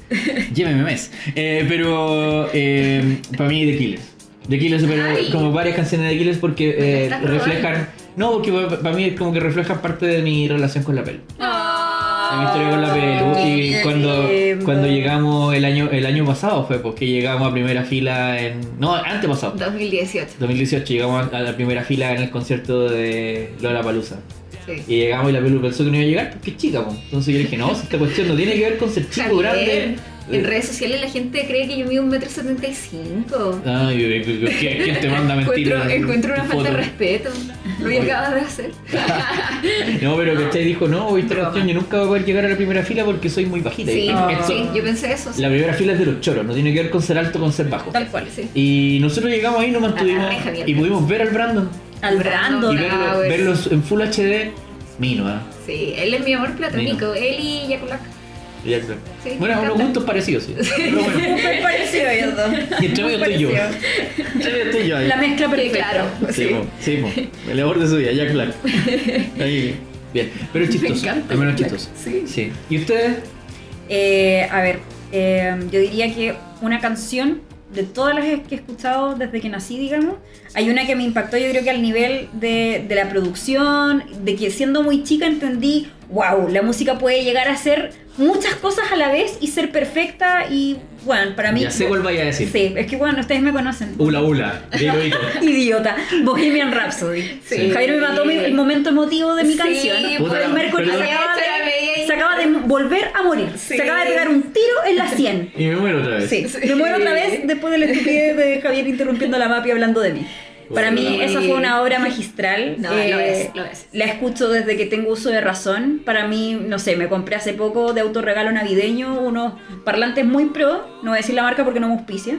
B: Lléveme mes. Eh, pero eh, para mí The Killers. The Killers, pero
A: Ay.
B: como varias canciones de The Killers porque eh,
A: robando.
B: reflejan. No, porque para mí es como que reflejan parte de mi relación con la pelu. De mi historia con la cuando, cuando llegamos el año, el año pasado fue porque llegamos a primera fila en. No, antes pasado.
A: 2018.
B: 2018 llegamos a la primera fila en el concierto de Lola Palusa.
A: Sí.
B: Y llegamos y la pelu pensó que no iba a llegar porque es chica, po. Entonces yo le dije, no, esta cuestión no tiene que ver con ser chico, grande.
A: En redes sociales la gente cree que yo mido un metro setenta y cinco.
B: Ay, yo- yo- yo- ¿quién, te manda mentiras?
A: encuentro una falta de respeto. Lo que acabas de hacer.
B: No, pero ¿cachai? Dijo, no, esta cuestión yo nunca voy a poder llegar a la primera fila porque soy muy bajita.
A: Sí,
C: Ah.
A: sí, yo pensé eso. sí.
B: La primera fila es de los choros, no tiene que ver con ser alto con ser bajo.
C: Tal cual.
A: Sí.
B: Y nosotros llegamos ahí, nos mantuvimos y pudimos ver al Brandon.
C: Al Brandon.
B: Y
A: Ah,
B: verlo-
A: pues.
B: verlos en Full HD, mino, ¿ah?
A: Sí, él es mi amor platónico. Él y Yakulak. Sí,
B: bueno, unos gustos parecidos, sí. Pero bueno,
C: parecido ellos dos.
B: y entre medio estoy yo. Entre medio estoy yo ahí.
C: La mezcla
A: Sí,
C: perfecta.
A: claro.
B: Sí, mo, sí, mo. El amor de su vida, Jack Black. Ahí, bien. Pero es chistoso.
A: Me encanta
B: Al menos chistoso.
A: Sí.
B: Sí. ¿Y ustedes?
C: Eh, a ver, eh, yo diría que una canción de todas las que he escuchado desde que nací, digamos, hay una que me impactó, yo creo que al nivel de, de la producción, de que siendo muy chica entendí, wow, la música puede llegar a ser muchas cosas a la vez y ser perfecta y, bueno, para mí...
B: Ya sé cuál vaya a decir.
C: Sí, es que, bueno, ustedes me conocen.
B: Ula Ula.
C: Idiota. Bohemian Rhapsody.
A: Sí.
C: Javier me mató mi- el momento emotivo de mi
A: Sí,
C: canción.
B: Puta,
C: Mercury se acaba, de,
A: media
C: se acaba de volver a morir.
A: Sí.
C: Se acaba de pegar un tiro en la 100.
B: Y me muero otra vez.
C: Sí, me muero otra vez después de la estupidez de Javier interrumpiendo a la MAPI hablando de mí. Para mí esa fue una obra magistral.
A: No,
C: Eh,
A: lo es, lo es.
C: La escucho desde que tengo uso de razón. Para mí, no sé, me compré hace poco de autorregalo navideño unos parlantes muy pro, no voy a decir la marca porque no me auspicia.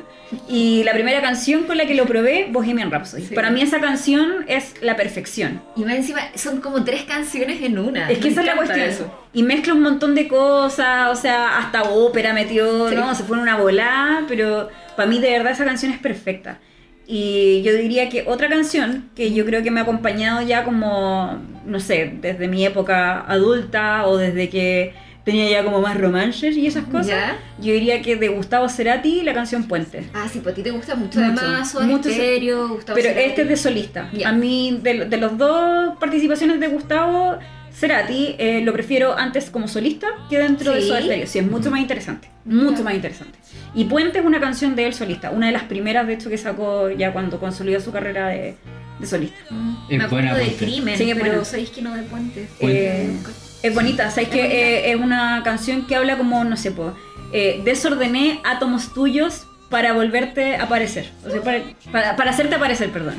C: Y la primera canción con la que lo probé, Bohemian Rhapsody.
A: Sí.
C: Para mí esa canción es la perfección.
A: Y más encima son como tres canciones en una.
C: Es que
A: Me
C: esa es la cuestión.
A: eso.
C: Y mezcla un montón de cosas, o sea, hasta ópera metió,
A: Sí.
C: ¿no? Se fue en una volada, pero para mí de verdad esa canción es perfecta. Y yo diría que otra canción que yo creo que me ha acompañado ya como, no sé, desde mi época adulta o desde que tenía ya como más romances y esas cosas,
A: Ya.
C: yo diría que de Gustavo Cerati la canción Puente.
A: Ah, sí, pues a ti te gusta mucho,
C: Mucho,
A: además,
C: mucho,
A: Stereo, Gustavo
C: Pero
A: Cerati.
C: este es de solista. A mí, de, de los dos participaciones de Gustavo Cerati, eh, lo prefiero antes como solista que dentro de. Soda Stereo. Sí, es mucho más interesante. Mucho más interesante. Y Puente es una canción de él solista. Una de las primeras, de hecho, que sacó ya cuando consolidó su carrera de, de solista.
A: Mm,
B: Es
A: me acuerdo
B: buena
A: de
B: Puente.
A: Crimen,
C: Sí, es
A: pero sabéis que no de Puente.
B: Puente.
C: Eh, es bonita, ¿sabes
A: Es
C: que
A: bonita.
C: eh, es una canción que habla como, no sé, po, eh, desordené átomos tuyos para volverte a aparecer. O sea, para, para, para hacerte aparecer, perdón.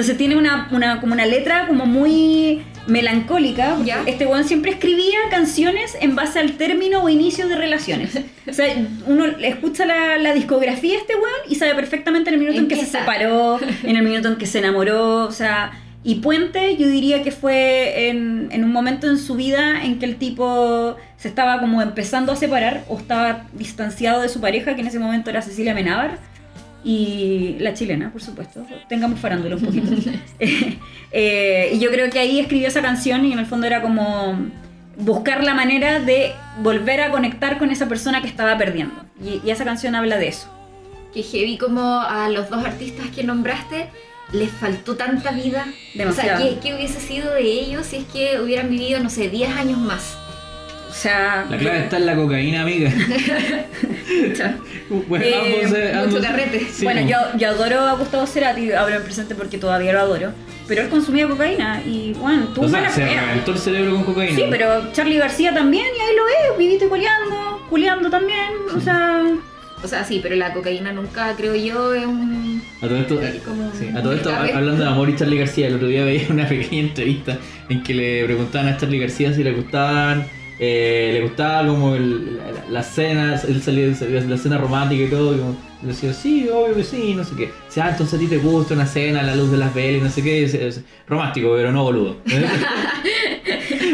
C: Entonces tiene una, una, como una letra como muy melancólica.
A: Ya.
C: Este weón siempre escribía canciones en base al término o inicio de relaciones. O sea, uno escucha la, la discografía de este weón y sabe perfectamente en el minuto en,
A: ¿En
C: que se separó, en el minuto en que se enamoró, o sea... Y Puente yo diría que fue en, en un momento en su vida en que el tipo se estaba como empezando a separar o estaba distanciado de su pareja, que en ese momento era Cecilia Menábar, y la chilena, por supuesto. Tengamos farándula un poquito. Eh, y yo creo que ahí escribió esa canción y en el fondo era como buscar la manera de volver a conectar con esa persona que estaba perdiendo. Y, y esa canción habla de eso.
A: Que heavy como a los dos artistas que nombraste les faltó tanta vida.
C: Demasiado.
A: O sea, ¿qué, qué hubiese sido de ellos si es que hubieran vivido, no sé, 10 años más?
C: O sea,
B: La clave está en la cocaína, amiga. Bueno,
C: Eh,
B: ambos, eh,
A: mucho
B: ambos-
A: carrete.
B: Sí,
C: bueno, yo, yo adoro a Gustavo Cerati, hablo en presente porque todavía lo adoro, pero él consumía cocaína y bueno, tuvo
B: O sea,
C: mala
B: se reventó el cerebro con cocaína.
C: Sí, pero Charlie García también, y ahí lo es, vivito y coleando, culeando también, o sea...
A: O sea, sí, pero la cocaína nunca, creo yo, es un...
B: A todo esto,
A: Así como
B: sí, a todo esto hablando de amor y Charlie García, el otro día veía una pequeña entrevista en que le preguntaban a Charlie García si le gustaban, eh, le gustaba como el, la, la él salía, salía la cena romántica y todo, y le decía, sí, obvio que sí, no sé qué. Dice, ah, entonces a ti te gusta una cena a la luz de las velas y no sé qué, es, es romántico, pero no boludo.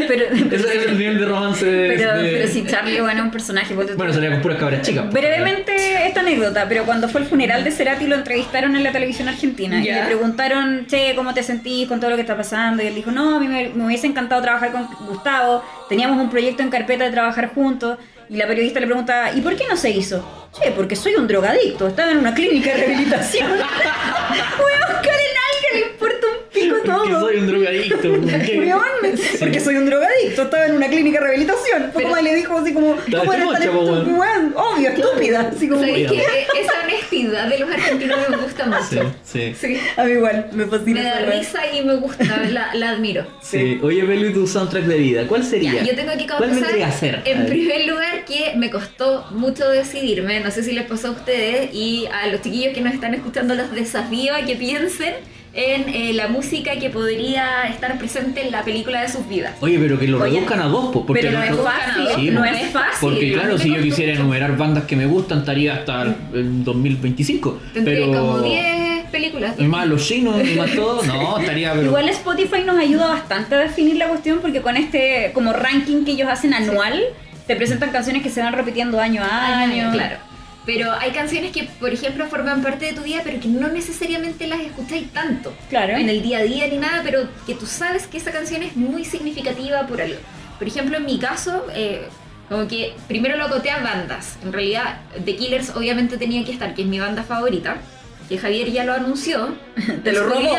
C: Pero,
B: Ese es el nivel de romance
C: pero,
B: de-
C: pero si Charlie, bueno, es un personaje...
B: Bueno, salía con puras cabras chicas.
C: Brevemente esta anécdota, pero cuando fue el funeral de Cerati lo entrevistaron en la televisión argentina y le preguntaron, che, ¿cómo te sentís con todo lo que está pasando? Y él dijo, no, a mí me, me hubiese encantado trabajar con Gustavo, teníamos un proyecto en carpeta de trabajar juntos. Y la periodista le pregunta, ¿y por qué no se hizo? Che, porque soy un drogadicto, estaba en una clínica de rehabilitación. Weón, Karen Alka le importa un pico
B: Que
C: todo.
B: soy un drogadicto. ¿qué?
C: Weón, porque soy un drogadicto, estaba en una clínica de rehabilitación.
A: Pero-
C: le dijo así como, ¿cómo eres tan? Weón, Obvio, estúpida. Así como,
A: ¿Sabéis
B: Oiga.
A: que esa honestidad de los argentinos me gusta mucho?
B: sí.
A: Sí.
C: A mí igual, me fascina.
A: Me da risa y me gusta, la, la admiro.
B: Sí. Oye, Belu, ¿y tu soundtrack de vida? ¿Cuál sería?
A: Ya, yo tengo aquí que
B: ¿Cuál ser?
A: En primer lugar, que me costó mucho decidirme. No sé si les pasó a ustedes y a los chiquillos que nos están escuchando, los desafío a que piensen en eh, la música que podría estar presente en la película de sus vidas.
B: Oye, pero que lo
C: Oye,
B: reduzcan a dos, po, porque
C: pero no es
B: no-
C: fácil,
B: Sí,
C: no es fácil.
B: Porque claro, si yo quisiera
A: mucho.
B: enumerar bandas que me gustan, estaría hasta el 2025.
A: Tendré
B: pero
A: como 10 películas.
B: y más los chinos y más todo, no, estaría pero...
C: Igual Spotify nos ayuda bastante a definir la cuestión porque con este como ranking que ellos hacen anual, te presentan canciones que se van repitiendo año a año.
A: Claro. Pero hay canciones que, por ejemplo, forman parte de tu vida, pero que no necesariamente las escucháis tanto.
C: Claro.
A: En el día a día ni nada, pero que tú sabes que esa canción es muy significativa por algo. Por ejemplo, en mi caso, eh, Como que primero lo acoté a bandas. En realidad, The Killers obviamente tenía que estar, que es mi banda favorita. Que Javier ya lo anunció.
C: Te lo robó.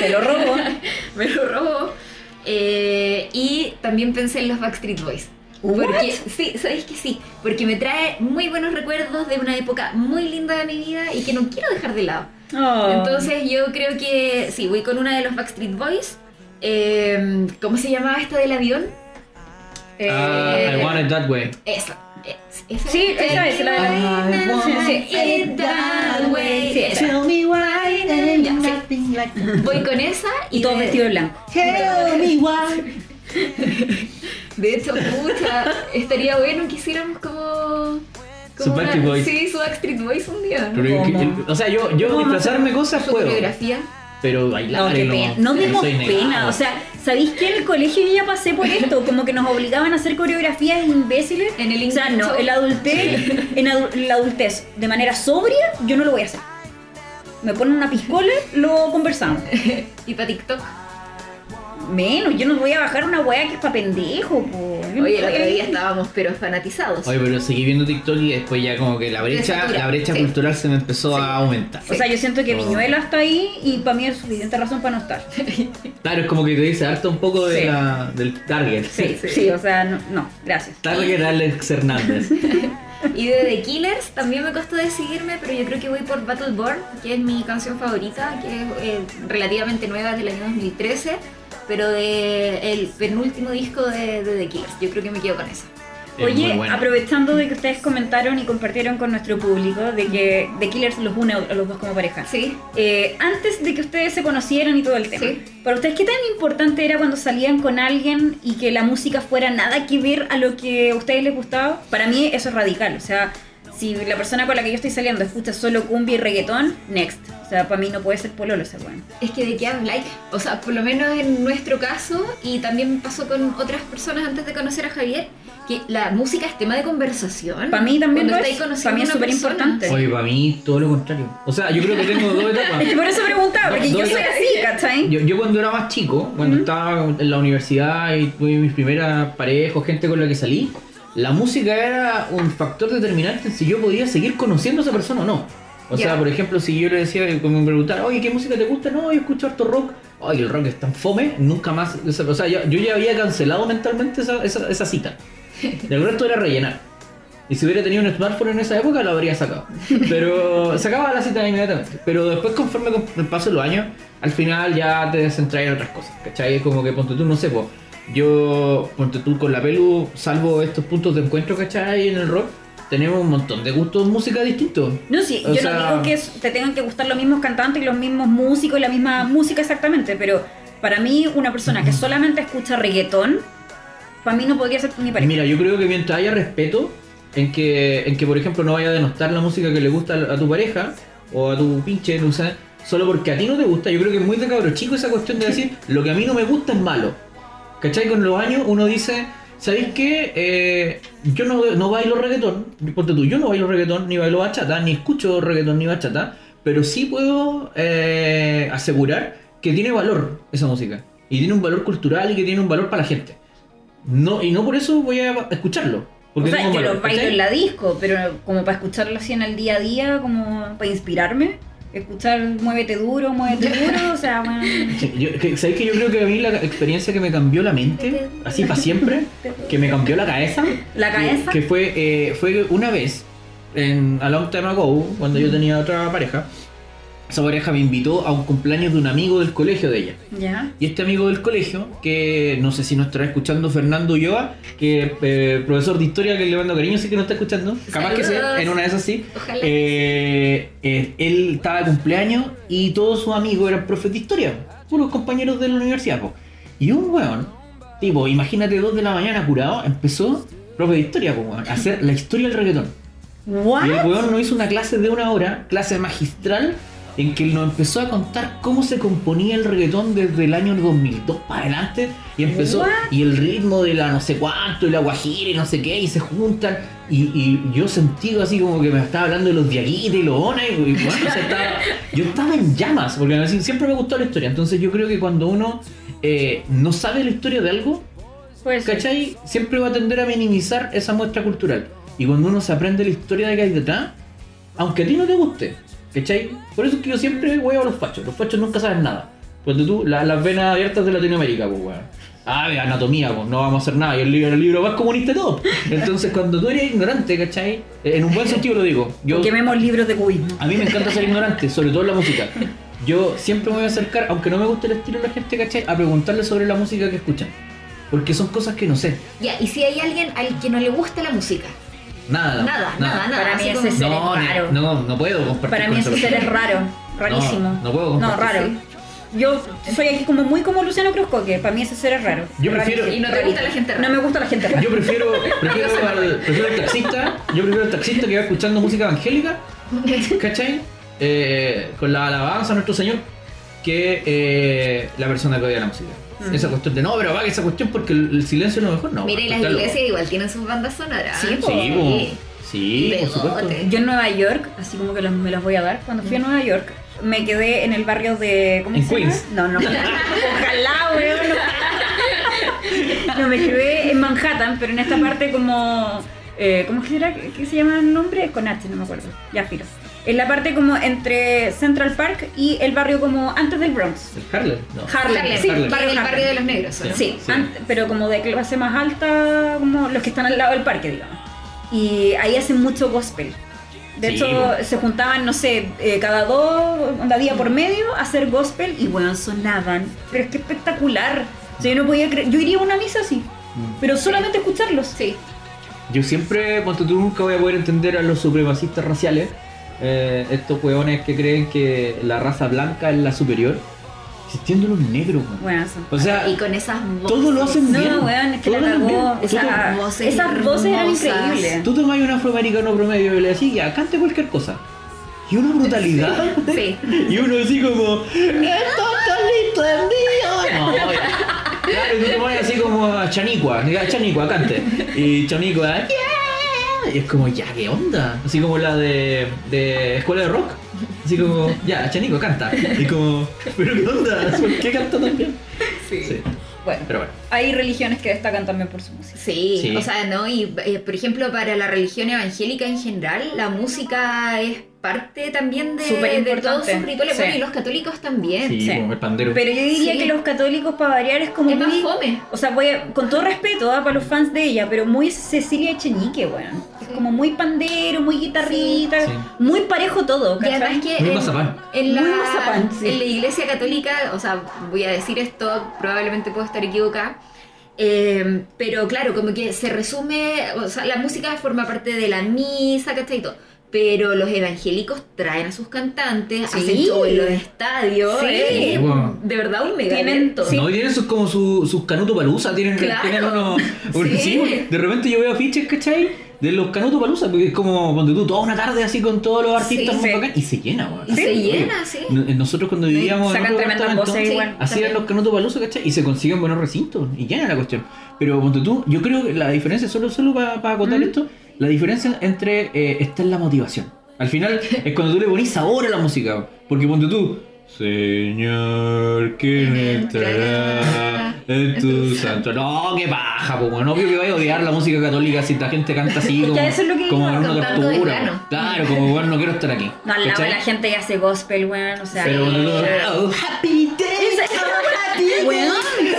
C: Te lo robó.
A: Me lo robó. Eh, y también pensé en los Backstreet Boys. Porque, sí, sabéis que sí, porque me trae muy buenos recuerdos de una época muy linda de mi vida y que no quiero dejar de lado.
C: Oh.
A: Entonces yo creo que sí, voy con una de los Backstreet Boys. Eh, ¿Cómo se llamaba esta del avión? Eh,
B: Ah, I want it that way.
A: Esa. es- esa
C: Sí, esa es la de
B: I want
A: it that way.
C: Sí.
B: Tell me why there's nothing like that.
A: Voy con esa y,
C: todo vestido de blanco.
B: Tell me why.
A: De hecho, pucha, estaría bueno que hiciéramos como.
B: Su
A: como
B: Backstreet
A: una-
B: Boys.
A: Sí, su Backstreet Boys un día.
B: Pero yo-
C: ¿Cómo?
B: o sea, yo, yo
C: ¿Cómo
B: disfrazarme cosas
A: Su
B: puedo. Pero bailar
C: No, qué
B: no,
C: pena. No demos
B: soy negado.
C: pena. O sea, ¿sabéis que en el colegio yo ya pasé por esto? Como que nos obligaban a hacer coreografías imbéciles.
A: En el
C: O sea, no,
A: show.
C: en la adultez, en adu- la adultez, de manera sobria, yo no lo voy a hacer. Me ponen una piscola, lo conversamos.
A: Y para TikTok.
C: Menos, yo no voy a bajar una weá que es pa' pendejo, po.
A: Oye, el otro día estábamos, pero fanatizados.
B: Oye, pero seguí viendo TikTok y después ya como que la brecha, la brecha
A: sí.
B: cultural se me empezó
A: Sí.
B: a aumentar.
C: O sea, yo siento que
B: Oh.
C: Viñuela está ahí y para mí es suficiente razón para no estar.
B: Claro, es como que te dice harto un poco de
C: Sí.
B: la, del target.
C: Sí,
A: Sí.
C: sí, o sea, no, no, gracias.
B: Target Alex Hernández.
A: Y de The Killers también me costó decidirme, pero yo creo que voy por Battleborn, que es mi canción favorita, que es eh, relativamente nueva del año 2013, pero de el penúltimo disco de, de The Killers. Yo creo que me quedo con esa.
B: Es
C: Oye, aprovechando de que ustedes comentaron y compartieron con nuestro público de que The Killers los une a los dos como pareja.
A: Sí.
C: Eh, antes de que ustedes se conocieran y todo el tema,
A: Sí.
C: para ustedes, ¿qué tan importante era cuando salían con alguien y que la música fuera nada que ver a lo que a ustedes les gustaba? Para mí eso es radical. O sea, si la persona con la que yo estoy saliendo escucha solo cumbia y reggaetón, next. O sea, para mí no puede ser pololo ese weón.
A: Es que de qué habláis, o sea, por lo menos en nuestro caso, y también pasó con otras personas antes de conocer a Javier, que la música es tema de conversación.
C: Para mí también lo
A: estáis
C: es.
A: conociendo
C: Para mí es súper importante.
B: Oye, para mí todo lo contrario. O sea, yo creo que tengo dos etapas.
C: Es que por eso preguntaba, porque
B: No,
C: yo soy así, ¿cachai?
B: Yo, yo cuando era más chico, cuando estaba en la universidad y tuve mis primeras parejas, gente con la que salí, la música era un factor determinante en si yo podía seguir conociendo a esa persona o no. O sea, por ejemplo, si yo le decía, cuando me preguntara, oye, ¿qué música te gusta? No, yo escucho harto rock. Oye, el rock es tan fome, nunca más. O sea, yo, yo ya había cancelado mentalmente esa, esa, esa cita. El resto era rellenar. Y si hubiera tenido un smartphone en esa época, lo habría sacado. Pero sacaba la cita inmediatamente. Pero después, conforme con el paso de los años, al final ya te centras en otras cosas. ¿Cachai? Es como que ponte tú, no sé, po, yo, ponte tú con la pelu, salvo estos puntos de encuentro, ¿cachai? En el rock, tenemos un montón de gustos de música distintos.
C: No, sí,
B: O
C: yo
B: sea-
C: no digo que te tengan que gustar los mismos cantantes y los mismos músicos y la misma música exactamente, pero para mí una persona que solamente escucha reggaetón, para mí no podría ser mi pareja.
B: Mira, yo creo que mientras haya respeto en que, en que por ejemplo, no vaya a denostar la música que le gusta a tu pareja o a tu pinche, no sé, solo porque a ti no te gusta, yo creo que es muy de cabro chico esa cuestión de decir lo que a mí no me gusta es malo. ¿Cachai? Con los años uno dice, ¿sabéis qué? Eh, yo no, no bailo reggaetón, ponte tú, yo no bailo reggaetón, ni bailo bachata, ni escucho reggaetón ni bachata, pero sí puedo eh, asegurar que tiene valor esa música. Y tiene un valor cultural y que tiene un valor para la gente. No, y no por eso voy a escucharlo.
C: o
B: Porque
C: sea,
B: tengo
C: yo lo bailo en la disco, pero como para escucharlo así en el día a día, como para inspirarme, escuchar muévete duro, muévete duro, o sea, bueno,
B: yo- que- ¿Sabéis que yo creo que a mí la experiencia que me cambió la mente, así para siempre, que me cambió la cabeza,
C: la
B: que-
C: cabeza.
B: que, fue, eh, fue una vez, en A Long Time Ago, cuando yo tenía otra pareja, esa pareja me invitó a un cumpleaños de un amigo del colegio de ella.
C: Ya.
B: Y este amigo del colegio, que no sé si nos estará escuchando Fernando Ulloa, que eh, profesor de historia que le mando cariño, sí que nos está escuchando, capaz que sea, en una de esas sí.
A: Ojalá.
B: Eh, eh, él estaba de cumpleaños y todos sus amigos eran profes de historia, puros compañeros de la universidad. po. Y un weón, tipo, imagínate dos de la mañana curado, empezó, profe de historia, po, weón, a hacer la historia del reggaetón.
C: ¿What?
B: Y el weón nos hizo una clase de una hora, clase magistral, en que él nos empezó a contar cómo se componía el reggaetón desde el año 2002 para adelante. Y empezó,
C: What?
B: y el ritmo de la no sé cuánto, y la guajira y no sé qué, y se juntan. Y, y yo sentí así como que me estaba hablando de los diaguitas y los onas, y, y bueno, o sea, estaba- yo estaba en llamas, porque así, siempre me gustó la historia. Entonces yo creo que cuando uno eh, no sabe la historia de algo,
C: Puede ser.
B: ¿cachai? Siempre va a tender a minimizar esa muestra cultural. Y cuando uno se aprende la historia de que hay detrás, aunque a ti no te guste, ¿cachai? Por eso es que yo siempre huevo a los fachos. Los fachos nunca saben nada. Cuando tú, la- las venas abiertas de Latinoamérica, pues, weón. Ah, de anatomía, pues, no vamos a hacer nada. Y el libro, el libro más comunista de todo. Entonces, cuando tú eres ignorante, ¿cachai? En un buen sentido lo digo. Yo,
C: Quememos libros de cubismo.
B: a mí me encanta ser ignorante, sobre todo en la música. Yo siempre me voy a acercar, aunque no me guste el estilo de la gente, ¿cachai? A preguntarle sobre la música que escuchan. Porque son cosas que no sé.
A: Ya, y si hay alguien al que no le gusta la música.
B: Nada.
A: Nada, nada, nada.
C: Para mí ese ser
B: No,
C: es raro.
B: no, no puedo compartir
C: Para mí ese ser es raro, rarísimo.
B: No, no puedo
C: No, raro. Yo soy aquí como muy como Luciano Cruzco, que para mí ese ser es raro.
B: Yo prefiero-
C: Rarísimo.
A: Y no te gusta la gente rara.
C: No me gusta la gente rara.
B: Yo prefiero, al, prefiero al taxista, yo prefiero al taxista que va escuchando música evangélica, ¿cachai? Eh, con la alabanza a nuestro Señor, que eh, la persona que odia la música.
C: Mm.
B: Esa cuestión de no, pero apague esa cuestión porque el, el silencio es lo mejor, no.
A: Mira, y las
B: loco.
A: iglesias igual tienen sus bandas sonoras.
C: Sí, po.
B: Sí, po. sí, por supuesto.
C: Yo en Nueva York, así como que los- me las voy a dar, cuando fui a Nueva York, me quedé en el barrio de. ¿Cómo
B: ¿En
C: se llama?
B: Queens?
C: No, no. Ojalá, weón. No, me quedé en Manhattan, pero en esta parte como. eh, ¿Cómo es que era? ¿Qué se llama el nombre? Con H, no me acuerdo. Ya, filo. En la parte como entre Central Park y el barrio como antes del Bronx.
B: ¿El Harlem? No.
C: Harlem,
A: Harlem,
C: sí,
B: Harlem.
C: barrio
A: el barrio de los negros.
C: Sí, pero como de clase más alta, como los que están al lado del parque, digamos. Y ahí hacen mucho gospel. De
B: Sí,
C: hecho, se juntaban, no sé, eh, cada dos, onda día por medio a hacer gospel y bueno, sonaban. Pero es que espectacular. O sea, yo no podía creer. Yo iría a una misa así,
B: Mm.
C: pero solamente escucharlos.
A: Sí.
B: Yo siempre, ponte tú, nunca voy a poder entender a los supremacistas raciales, eh, estos hueones que creen que la raza blanca es la superior, existiendo los negros, weón.
C: Bueno,
B: O sea,
A: Y con esas voces.
B: todo lo hacen
C: No,
B: bien.
C: weón, es que
B: todo
C: la
B: lo hacen
C: cagó.
B: bien. Tú
C: Esa-
B: te-
A: voces
C: esas voces eran increíbles.
B: Tú tomas un afroamericano promedio y le decís, ya, cante cualquier cosa. Y una brutalidad.
A: Sí.
B: Y uno así como, ¡Esto está listo! No, claro, y tú pones así como a Chanicua, Chanicua, cante. Y Chanicua, "Yeah". Y es como, ya, ¿qué onda? Así como la de, de Escuela de Rock. Así como, ya, Chanicua, canta. Y como, ¿pero qué onda? ¿Por qué canta tan bien? Sí.
C: Bueno,
B: Pero bueno.
C: hay religiones que destacan también por su música.
A: Sí,
B: Sí.
A: o sea, ¿no? Y eh, por ejemplo, para la religión evangélica en general, la música es parte también de, de todos sus rituales.
C: sí.
A: Bueno, y los católicos también.
B: Sí,
C: Sí.
B: como el pandero.
C: Pero yo diría
A: Sí.
C: que los católicos, para variar, es como
A: Es más
C: muy.
A: fome.
C: O sea, voy a- con todo respeto ¿ah? para los fans de ella, pero muy Cecilia Echenique, weón. Es
A: Sí.
C: como muy pandero, muy guitarrita,
B: Sí.
C: muy parejo todo,
A: Y
C: ¿cachai?
A: además que
B: Muy
A: en,
B: mazapán.
A: en la,
C: Muy mazapán, sí.
A: en la iglesia católica, o sea, voy a decir esto, probablemente puedo estar equivocada, eh, pero claro, como que se resume, o sea, la música forma parte de la misa, ¿cachai? Y todo. Pero los evangélicos traen a sus cantantes,
C: Sí.
A: hacen show en los estadios,
C: Sí.
A: eh,
B: Wow.
A: de verdad un mega
C: Tienen- sí.
B: No, y tienen sus, como su- sus canuto palusa, tienen,
A: Claro.
B: tienen unos. porque
A: Sí.
B: sí, de repente yo veo afiches, ¿cachai? De los canuto palusa, porque es como cuando tú toda una tarde así con todos los artistas
A: Sí,
B: muy
C: sí.
B: bacán, y se llena, weón.
A: Y se
B: Oye,
A: llena, sí.
B: no- Nosotros cuando vivíamos en otro
C: igual.
B: hacían los canutos palusa, ¿cachai? Y se consiguen buenos recintos, y llena la cuestión. Pero ponte tú, yo creo que la diferencia, solo, solo para acotar
C: ¿Mm?
B: esto, la diferencia entre eh, está en la motivación. Al final es cuando tú le ponís sabor a la música, porque ponte tú. Señor, ¿quién entrará en tu santo? No, qué paja, pues bueno, obvio que vaya a odiar la música católica si la gente canta así
C: Es que
B: como,
C: es que
B: como en una tortura. Claro, como bueno, no quiero estar aquí.
C: No, la gente que hace gospel, weón, o sea.
B: Pero
C: eh,
B: oh, happy day, oh, happy day,
C: Weón,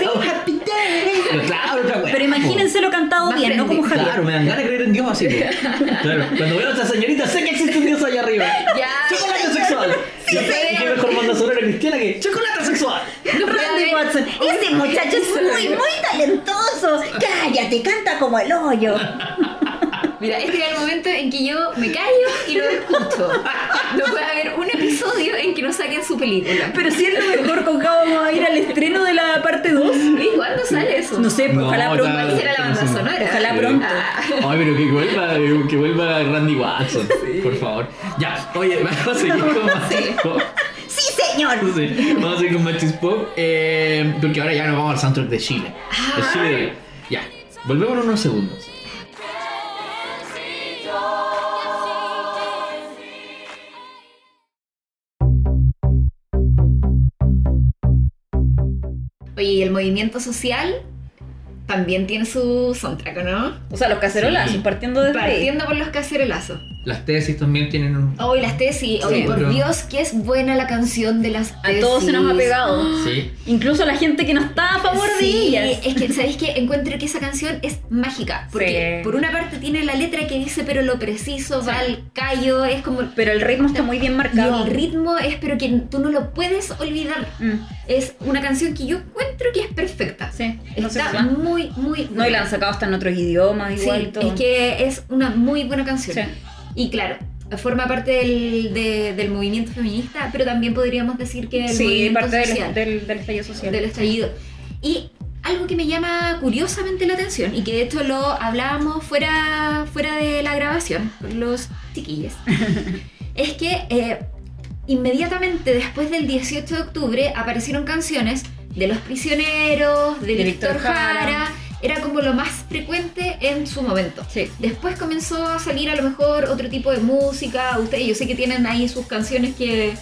B: oh, happy day. Pero claro, otra wea,
C: Pero imagínenselo cantado
A: Más
C: bien, no como. Javier.
B: Claro, me dan ganas de creer en Dios así. Claro, cuando veo a esta señorita sé que existe un Dios allá arriba.
A: Ya.
B: ¡Chocolate sexual! ¿Y qué- y qué mejor banda sonora cristiana que chocolate sexual?
A: No
C: Randy Watson, ese muchacho es muy, muy talentoso. Cállate, canta como el hoyo.
A: Mira, este era el momento en que yo me callo y lo escucho. No puede haber un episodio en que no saquen su película.
C: Pero si es lo mejor, con Cabo vamos a ir al estreno de la parte 2.
A: ¿Y cuándo sale eso?
C: No sé, pues,
B: No,
C: ojalá pronto.
A: ¿Cuál será la banda
B: Sí.
A: sonora?
C: Ojalá
B: Sí.
C: pronto.
A: Ah.
B: Ay, pero que vuelva, que vuelva Randy Watson, por favor. Ya, oye, vamos a seguir con Machis Pop.
C: Sí, señor.
B: Sí, vamos a seguir con Machis Pop, eh, porque ahora ya nos vamos al soundtrack de Chile. De Chile, ya. Volvemos en unos segundos.
A: Oye, y el movimiento social también tiene su soundtrack, ¿no?
C: O sea, los cacerolazos,
B: Sí.
C: partiendo ahí.
A: Partiendo por los cacerolazos.
B: Las tesis también tienen un...
A: Oh, y las tesis. Oye,
C: Sí.
A: por
B: Pero-
A: Dios, que es buena la canción de las
C: A
A: tesis.
C: todos se nos ha pegado.
B: Sí.
C: Incluso la gente que no está a favor de
A: Sí,
C: ellas.
A: es que, ¿sabéis que Encuentro que esa canción es mágica. Porque
C: Sí.
A: por una parte tiene la letra que dice, pero lo preciso, va al callo, es como.
C: Pero el ritmo está muy bien
A: Y
C: marcado.
A: el ritmo es, pero que tú no lo puedes olvidar.
C: Mm,
A: Es una canción que yo encuentro que es perfecta.
C: sí, no
A: Está muy, muy.
C: No, y la han sacado hasta en otros idiomas
A: Sí,
C: igual y todo.
A: es que es una muy buena canción.
C: Sí.
A: Y claro, forma parte del, de- del movimiento feminista, pero también podríamos decir que el
C: Sí, parte del,
A: social,
C: del, del estallido social.
A: del estallido. Y algo que me llama curiosamente la atención, y que de hecho lo hablábamos fuera, fuera de la grabación, los chiquillos, es que eh, inmediatamente después del 18 de octubre aparecieron canciones de los prisioneros, de,
C: De
A: Víctor
C: Víctor Jara.
A: Jara, era como lo más frecuente en su momento.
C: Sí.
A: Después comenzó a salir a lo mejor otro tipo de música. Ustedes, yo sé que tienen ahí sus canciones que,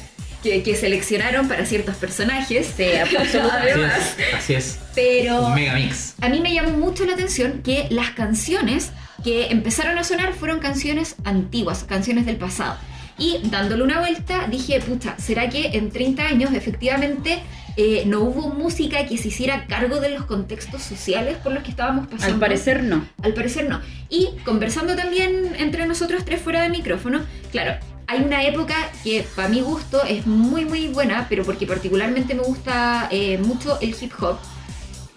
A: que, que seleccionaron para ciertos personajes.
C: Sí, absolutamente.
B: Así es. Así es.
A: pero
B: Un mega mix.
A: a mí me llamó mucho la atención que las canciones que empezaron a sonar fueron canciones antiguas, canciones del pasado. Y dándole una vuelta, dije, pucha, ¿será que en 30 años efectivamente eh, no hubo música que se hiciera cargo de los contextos sociales por los que estábamos pasando?
C: Al parecer no.
A: Al parecer no. Y conversando también entre nosotros tres fuera de micrófono, claro, hay una época que para mi gusto es muy muy buena, pero porque particularmente me gusta eh, mucho el hip hop.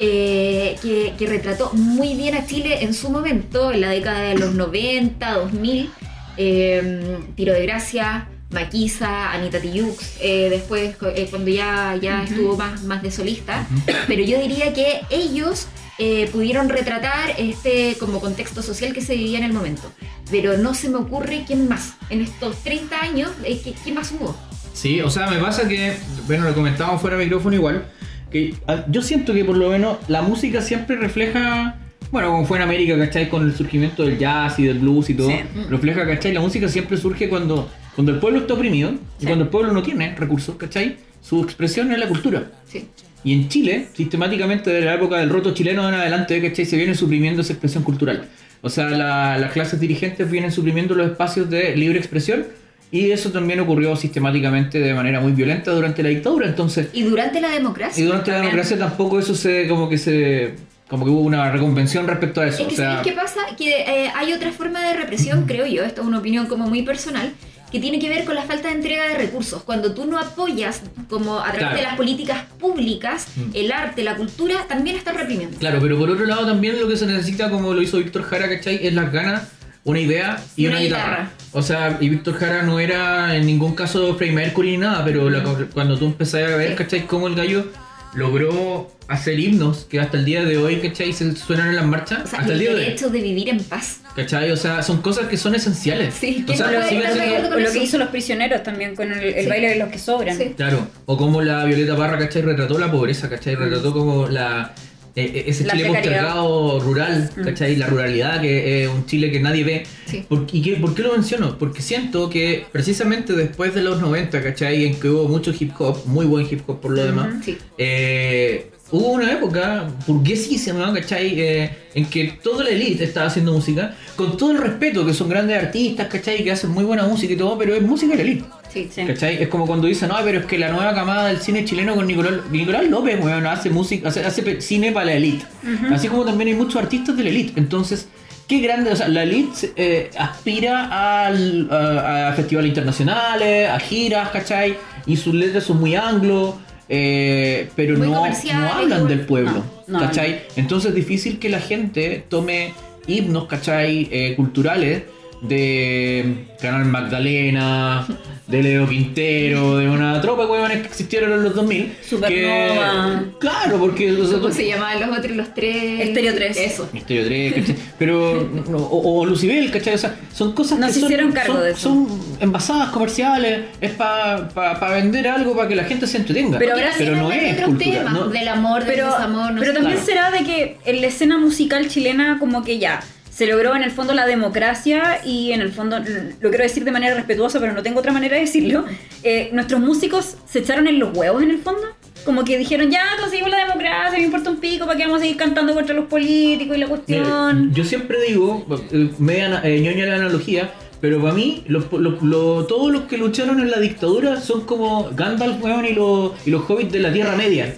A: eh, que, que retrató muy bien a Chile en su momento, en la década de los 90, 2000, eh, Tiro de Gracia, Maquisa, Anita Tijoux, eh, después eh, cuando ya, ya
C: Ujú.
A: estuvo más, más de solista, pero yo diría que ellos eh, pudieron retratar este como contexto social que se vivía en el momento. Pero no se me ocurre quién más. En estos 30 años, eh, ¿qué- ¿quién más hubo?
B: Sí, o sea, me pasa que, bueno, lo comentábamos fuera de micrófono igual, que ah, yo siento que por lo menos la música siempre refleja, bueno, como fue en América, ¿cachai? Con el surgimiento del jazz y del blues y todo,
C: Sí.
B: refleja, ¿cachai? La música siempre surge cuando, cuando el pueblo está oprimido y
C: Sí.
B: cuando el pueblo no tiene recursos, ¿cachai? Su expresión es la cultura.
A: Sí.
B: Y en Chile, sistemáticamente desde la época del roto chileno en adelante, ¿cachai? Se viene suprimiendo esa expresión cultural. O sea, la- las clases dirigentes vienen suprimiendo los espacios de libre expresión y eso también ocurrió sistemáticamente de manera muy violenta durante la dictadura. Entonces,
A: Y durante la democracia.
B: y durante la
A: también.
B: democracia tampoco eso se, como que se, como que hubo una reconvención respecto a eso.
A: Es que
B: o sea,
A: ¿sabes qué pasa? Que eh, hay otra forma de represión, creo yo, esto es una opinión como muy personal, que tiene que ver con la falta de entrega de recursos. Cuando tú no apoyas, como a través
B: Claro.
A: de las políticas públicas,
B: Mm.
A: el arte, la cultura, también están reprimiendo.
B: Claro, pero por otro lado también lo que se necesita, como lo hizo Víctor Jara, ¿cachai? Es las ganas, una idea y una,
A: una
B: guitarra.
A: guitarra.
B: O sea, y Víctor Jara no era en ningún caso Freddie Mercury ni nada, pero la- cuando tú empezás a ver,
A: Sí.
B: ¿cachai? Cómo el gallo logró hacer himnos que hasta el día de hoy, ¿cachai? Se suenan en las marchas.
A: O sea,
B: hasta el
A: el
B: día de
A: derecho de vivir en paz.
B: ¿Cachai? O sea, son cosas que son esenciales.
A: Sí,
B: o sea,
A: no
B: siguen siendo-
A: con
C: lo que hizo los prisioneros también con el, el
A: Sí.
C: baile de los que sobran.
A: Sí.
B: Claro, o como la Violeta Parra, ¿cachai? Retrató la pobreza, ¿cachai? Retrató como la... eh, eh, ese
C: La
B: Chile postergado rural,
C: Mm.
B: ¿cachai? La ruralidad, que es un Chile que nadie ve.
A: Sí.
B: ¿Por, y qué, ¿Por qué lo menciono? Porque siento que precisamente después de los 90, ¿cachai? En que hubo mucho hip hop, muy buen hip hop por lo demás,
A: Sí.
B: eh, hubo una época burguesísima, ¿cachai? Eh, en que toda la elite estaba haciendo música, con todo el respeto, que son grandes artistas, ¿cachai? Que hacen muy buena música y todo, pero es música de la elite.
A: Sí.
C: Sí.
B: ¿Cachai? Es como cuando dicen, no, pero es que la nueva camada del cine chileno con Nicolás, Nicolás López, weón, hace música, hace, cine para la elite. Así como también hay muchos artistas de la elite. Entonces, qué grande, o sea, la elite eh, aspira al- a, a festivales internacionales, a giras, ¿cachai? Y sus letras son muy anglo. Eh, pero
A: Muy
B: no, no hablan del pueblo,
C: No, no,
B: ¿cachai? Entonces es difícil que la gente tome himnos, ¿cachai? Eh, culturales de Canal Magdalena, de Leo Quintero, de una tropa de huevones que existieron en los 2000.
C: Supernova.
B: que- claro, porque... o sea,
A: ¿Cómo
B: tú-
A: se llamaban los otros, los tres?
C: Estéreo tres.
A: Eso.
B: Misterio 3, ¿cachai? Pero, no, o, o Lucibel, ¿cachai? O sea, son cosas
C: No
B: que
C: se
B: son,
C: hicieron cargo
B: son,
C: de eso.
B: son envasadas comerciales, es para vender algo para que la gente se entretenga.
C: Pero ahora
A: también
B: no es
A: otros
B: cultura.
A: temas,
B: no-
A: del amor, del
C: Pero,
A: desamor, no
C: pero
A: sé.
C: también
B: Claro.
C: será de que en la escena musical chilena como que ya se logró en el fondo la democracia y en el fondo, lo quiero decir de manera respetuosa, pero no tengo otra manera de decirlo, eh, nuestros músicos se echaron en los huevos en el fondo. como que dijeron, ya conseguimos la democracia, me importa un pico, ¿para qué vamos a seguir cantando contra los políticos y la
B: Mira,
C: cuestión?
B: yo siempre digo, eh, media eh, ñoña la analogía, pero para mí, los- los- los- todos los que lucharon en la dictadura son como Gandalf, weón, y los, y los hobbits de la Tierra Media.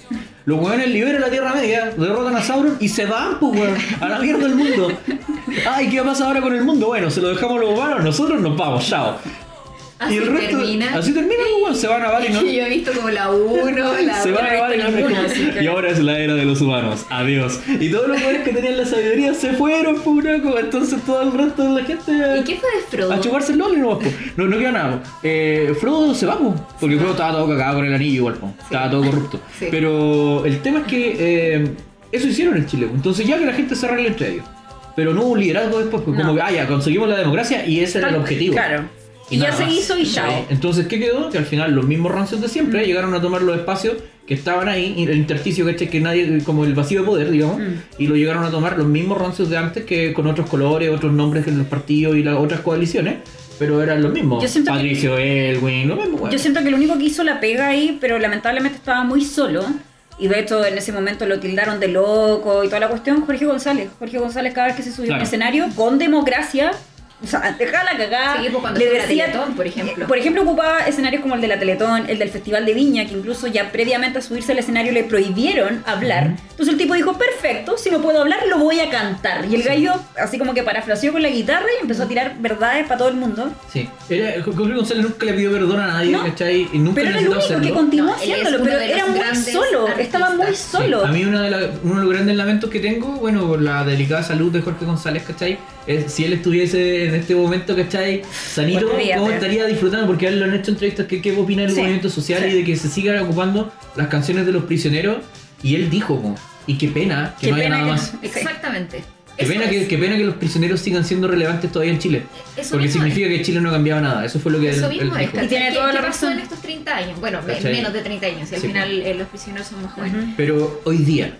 B: Los weones liberan la Tierra Media, derrotan a Sauron y se van, pues, weón, a la mierda del mundo. Ay, ¿qué va a pasar ahora con el mundo? Bueno, se lo dejamos a los humanos, nosotros nos vamos, chao.
A: Así
B: y el resto,
A: termina.
B: así termina, pues, se van a Valinor.
A: Yo he visto como la 1, la
B: Se van a
A: no ninguna, así que-
B: y ahora es la era de los humanos, adiós. Y todos los weones que tenían la sabiduría se fueron, pues, weón, entonces todo el resto de la gente...
A: ¿Y qué fue de Frodo?
B: A chuparse el loli nomás, po. No, no queda nada. Eh, Frodo se va, po, porque Frodo estaba todo cagado con el anillo igual, po. estaba todo corrupto.
A: Sí.
B: Pero el tema es que eh, eso hicieron en Chile. Entonces ya que la gente se arregle entre ellos. Pero no hubo un liderazgo después, pues,
C: No.
B: como que, ah, ya, conseguimos la democracia y ese era el objetivo.
C: Claro. Y, ya
B: nada
C: se hizo y chao.
B: Sí. Entonces, ¿qué quedó? Que al final los mismos rancios de siempre
C: Mm.
B: llegaron a tomar los espacios que estaban ahí, y el intersticio, ¿cachai? Que nadie, como el vacío de poder, digamos,
C: Mm.
B: y lo llegaron a tomar los mismos rancios de antes que con otros colores, otros nombres en los partidos y las otras coaliciones, pero eran los mismos.
C: Yo siento que-
B: Patricio Elwin, lo mismo,
C: Yo siento que el único que hizo la pega ahí, pero lamentablemente estaba muy solo. Y de hecho en ese momento lo tildaron de loco y toda la cuestión, Jorge González. Jorge González cada vez que se subió a
B: Claro.
C: escenario con democracia, o sea, dejaba la cagada.
A: Sí, pues cuando estuvo la Teletón, por ejemplo.
C: Por ejemplo, ocupaba escenarios como el de la Teletón, el del Festival de Viña, que incluso ya previamente a subirse al escenario le prohibieron hablar. Entonces el tipo dijo, perfecto, si no puedo hablar, lo voy a cantar. Y el gallo, así como que parafraseó con la guitarra y empezó a tirar verdades para todo el mundo.
B: Sí. Era, Jorge González nunca le pidió perdón a nadie,
C: No,
B: ¿cachai? Y nunca
C: Pero era el único que
B: hacerlo.
C: continuó
A: No,
C: haciéndolo,
A: uno
C: pero era muy solo, estaba muy
A: artistas.
C: solo.
B: Sí, A mí una de la- uno de los grandes lamentos que tengo, bueno, por la delicada salud de Jorge González, ¿cachai? Es, si él estuviese en este momento, ¿cachai? Sanito. ¿cómo estaría disfrutando? Porque a él lo han hecho entrevistas que qué opina del
C: Sí,
B: movimiento social
C: sí.
B: y de que se sigan ocupando las canciones de los prisioneros. Y él dijo, como, y qué pena que
C: Qué
B: no haya nada
C: que-
B: más.
A: Exactamente.
B: Qué
A: Eso
B: pena, que, qué pena que los prisioneros sigan siendo relevantes todavía en Chile.
A: Eso
B: porque significa que Chile no cambiaba nada. Eso fue lo que
A: Eso
B: él,
A: mismo
B: él
A: es,
B: dijo.
C: Y tiene
A: ¿Qué-
C: toda
A: qué
C: la
A: pasó
C: razón.
A: en estos 30 años? Bueno,
B: ¿Cachai?
A: menos de 30 años, y al
B: Sí,
A: final eh, los prisioneros son más jóvenes.
B: Pero hoy día,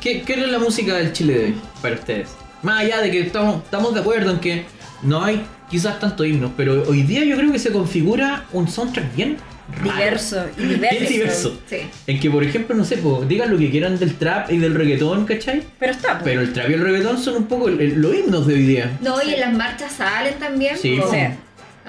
B: ¿qué, qué es la música del Chile de hoy para ustedes? Más allá de que estamos, estamos de acuerdo en que no hay quizás tanto himnos, pero hoy día yo creo que se configura un soundtrack bien raro,
C: Diverso.
B: Bien diverso.
A: Sí.
B: En que, por ejemplo, no sé, digan lo que quieran del trap y del reggaetón, ¿cachai?
C: Pero está, pues.
B: Pero el trap y el reggaetón son un poco el- el- los himnos de hoy día.
A: No, y en las marchas salen también.
B: Sí,
A: po.
C: Sí.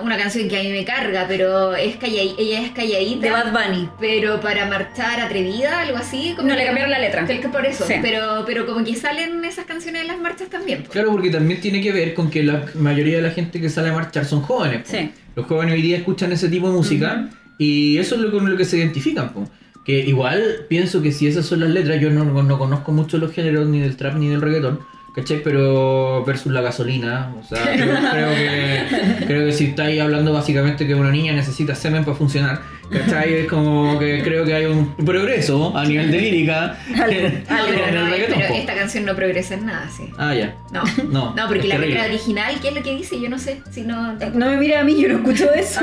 A: Una canción que a mí me carga, pero es calladi- ella es calladita.
C: de Bad Bunny.
A: Pero para marchar atrevida, algo así.
C: No, le cambiaron la letra.
A: que- que por eso.
C: Sí.
A: Pero, pero como que salen esas canciones en las marchas también. po.
B: Claro, porque también tiene que ver con que la mayoría de la gente que sale a marchar son jóvenes.
C: Sí.
B: Los jóvenes hoy día escuchan ese tipo de música y eso es lo con lo que se identifican. po. Que igual pienso que si esas son las letras, yo no, no conozco mucho los géneros ni del trap ni del reggaetón. ¿Cachai? Pero versus la gasolina, o sea, creo, creo que, creo que si estáis hablando básicamente que una niña necesita semen para funcionar, ¿cachai? Es como que creo que hay un progreso a nivel de lírica
C: Algo,
B: en,
A: No, pero,
B: en el
A: no,
B: reggaetón.
A: pero
B: po.
A: esta canción no progresa en nada, sí.
B: Ah, ya.
A: No,
B: No,
A: no, porque la letra original, ¿qué es lo que dice? Yo no sé. Si no.
C: No me mire a mí, yo no escucho eso.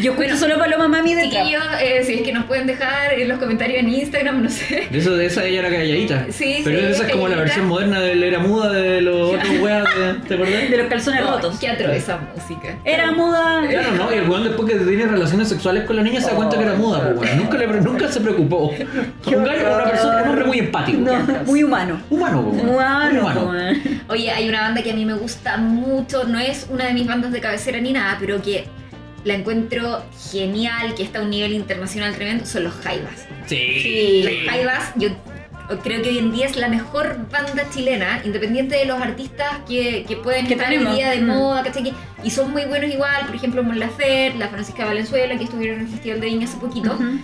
C: Yo escucho solo Paloma Mami de.
A: Chiquillos, eh, si es que nos pueden dejar en los comentarios en Instagram, no sé.
B: De eso de esa ella era calladita.
A: Sí,
B: Pero
A: sí,
B: esa es como la versión moderna de la era muda de los otros weas, de- ¿te acordás?
C: De los calzones rotos.
A: Qué atro esa música.
C: Era muda.
B: Claro, ¿no? Y el weón después que tiene relaciones sexuales con la niña se cuenta que era muda, pues. Nunca, le, nunca se preocupó. Un gallo, una
C: horror.
B: persona, un hombre muy empático.
C: No, muy humano.
B: Humano, pues.
C: Humano.
A: Oye, hay una banda que a mí me gusta mucho, no es una de mis bandas de cabecera ni nada, pero que la encuentro genial, que está a un nivel internacional tremendo, son los Jaivas.
B: Sí.
A: Los Jaivas, yo creo que hoy en día es la mejor banda chilena, independiente de los artistas que, que pueden
C: Que
A: estar
C: tenemos.
A: hoy día de
C: Mm.
A: moda, ¿cachai? Y son muy buenos igual, por ejemplo, Mon Laferte, la Francisca Valenzuela, que estuvieron en el Festival de Viña hace poquito.
C: Ujú.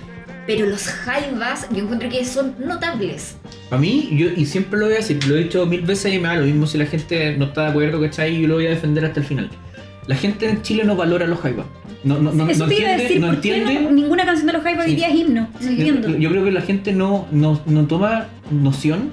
A: Pero los Jaivas, yo encuentro que son notables.
B: Para mí, yo, y siempre lo voy a decir, lo he dicho mil veces y me da lo mismo si la gente no está de acuerdo, ¿cachai? Yo lo voy a defender hasta el final. La gente en Chile no valora los jaivas. No, no, no,
C: Eso
B: no
C: te iba a
B: entiende,
C: decir,
B: no
C: ¿por qué
B: entiende.
C: ninguna canción de los Jaivas hoy día es himno? No entiendo.
B: Yo, yo creo que la gente no, no, no toma noción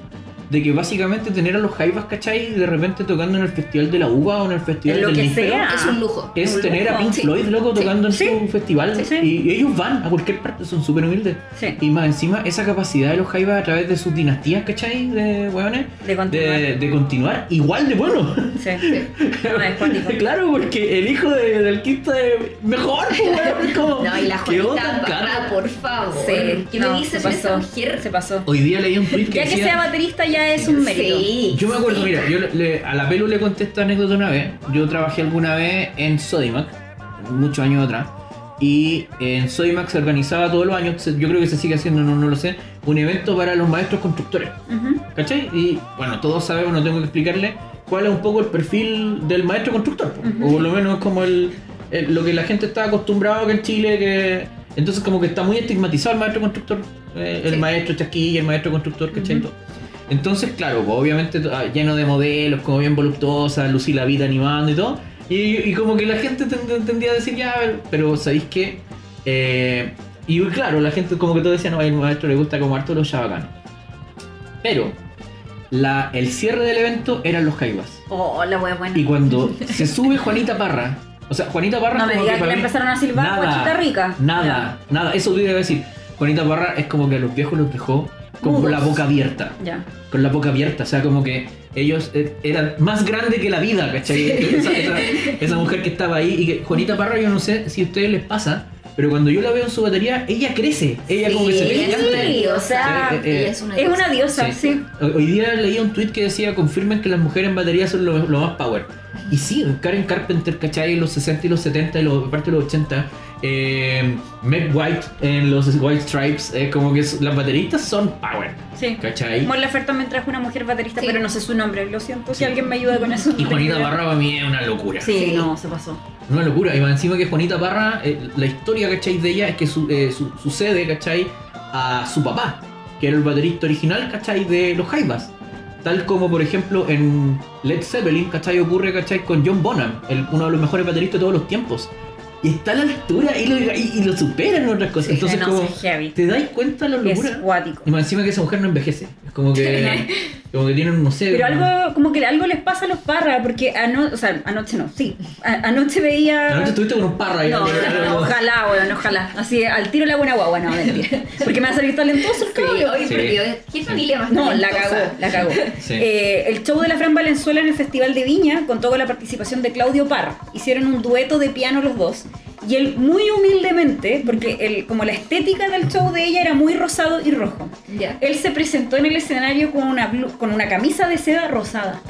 B: de que básicamente tener a los Jaivas, ¿cachai? De repente tocando en el Festival de la Uva o en el Festival
C: En lo
B: del
C: que
B: Níspero,
C: sea.
A: Es un lujo.
B: Es
C: un
B: tener a. Pink
A: Sí.
B: Floyd, loco,
A: Sí.
B: tocando en
C: Sí.
B: su festival.
C: Sí, sí.
B: Y ellos van a cualquier parte, son súper humildes.
C: Sí.
B: Y más encima, esa capacidad de los Jaivas a través de sus dinastías, ¿cachai? De hueones.
C: De continuar.
B: De, de continuar igual de bueno.
C: Sí. No,
B: claro, porque el hijo de- del quinto es mejor, pues. Es como,
A: No, y la Barra,
B: cara.
A: por favor.
C: Sí.
A: ¿Qué
C: no,
A: me dices
C: se
A: de esa
C: pasó.
A: mujer?
C: Se pasó.
B: Hoy día leí un tweet que
C: Ya que
B: decía...
C: sea baterista ya es un mérito.
A: Sí.
B: Yo me acuerdo,
A: sí.
B: mira, yo le- a la Pelu le conté esta anécdota una vez. Yo trabajé alguna vez en Sodimac, muchos años atrás. Y en Sodimac se organizaba todos los años, se- yo creo que se sigue haciendo, no, no lo sé, un evento para los maestros constructores.
C: Ujú.
B: ¿Cachai? Y bueno, todos sabemos, no tengo que explicarle cuál es un poco el perfil del maestro constructor. po. O por lo menos como el, el- lo que la gente está acostumbrado acá en Chile, que entonces como que está muy estigmatizado el maestro constructor, eh, el
A: Sí.
B: maestro chasquilla, el maestro constructor, ¿cachai?
C: Ujú.
B: Todo. Entonces, claro, pues, obviamente ah, lleno de modelos, como bien voluptuosa, Lucía la vida animando y todo. Y, y como que la gente tend- tendría a decir, ya, pero ¿sabéis qué? Eh, y claro, la gente como que todo decía, no, al maestro le gusta como harto los chabacanos. Pero la, el cierre del evento eran los jaivas.
C: Oh, la wea buena.
B: Y cuando se sube Juanita Parra, o sea, Juanita Parra
C: No me digas que le empezaron a silbar guachita rica.
B: Nada, nada, eso iba a decir. Juanita Parra es como que a los viejos los dejó con la boca abierta.
C: Ya.
B: Con la boca abierta, o sea, como que ellos eh, eran más grandes que la vida, ¿cachai? Esa, esa- esa mujer que estaba ahí y que Juanita Parra, yo no sé si a ustedes les pasa, pero cuando yo la veo en su batería, ella crece, ella como que se ve
A: es
B: gigante.
A: diosa.
C: o sea,
B: Eh, eh,
A: ella es una
C: Es
A: diosa.
C: una diosa,
B: Sí.
C: sí.
B: Hoy día leía un tweet que decía confirmen que las mujeres en batería son lo, lo más power. Y sí, Karen Carpenter, ¿cachai? En los 60 y los 70 y los, parte de los 80. Eh, Meg White en los White Stripes. eh, como que las bateristas son power.
C: Sí.
B: ¿Cachai?
C: Mon Laferte también trajo una mujer baterista,
A: Sí.
C: pero no sé su nombre. Lo siento si alguien me ayuda con eso.
B: Y Juanita Parra para mí es una locura.
C: Sí,
A: Sí.
C: no, se pasó.
B: Una locura. Y más encima que Juanita Parra, eh, la historia, ¿cachai? De ella es que su- eh, su- sucede, ¿cachai? A su papá, que era el baterista original, ¿cachai? De los Jaivas. Tal como, por ejemplo, en Led Zeppelin, ¿cachai? Ocurre, ¿cachai? Con John Bonham, el- uno de los mejores bateristas de todos los tiempos. Y está a la altura y lo, y, y lo supera en otras cosas. Entonces,
C: no,
B: como. ¿te dais cuenta de la
C: Es
B: locura?
C: cuático.
B: Y más encima que esa mujer no envejece. Es como que, como que tienen, no sé.
C: Pero algo, como que algo les pasa a los parras, porque anoche, o sea, anoche no, sí. A- anoche veía.
B: Anoche estuviste con un parra ahí.
C: No, no, ojalá, weón, ojalá. Así, al tiro la buena guagua, no, mentira. Porque me va a salir talentoso el
A: Sí,
C: cabrón.
A: oye,
B: Sí.
A: por Dios, ¿qué familia más
C: No, la cagó, la cagó.
B: Sí.
C: Eh, el show de la Fran Valenzuela en el Festival de Viña contó con la participación de Claudio Parra. Hicieron un dueto de piano los dos. Y él muy humildemente, porque el, como la estética del show de ella era muy rosado y rojo,
A: Ya.
C: él se presentó en el escenario con una, con una camisa de seda rosada.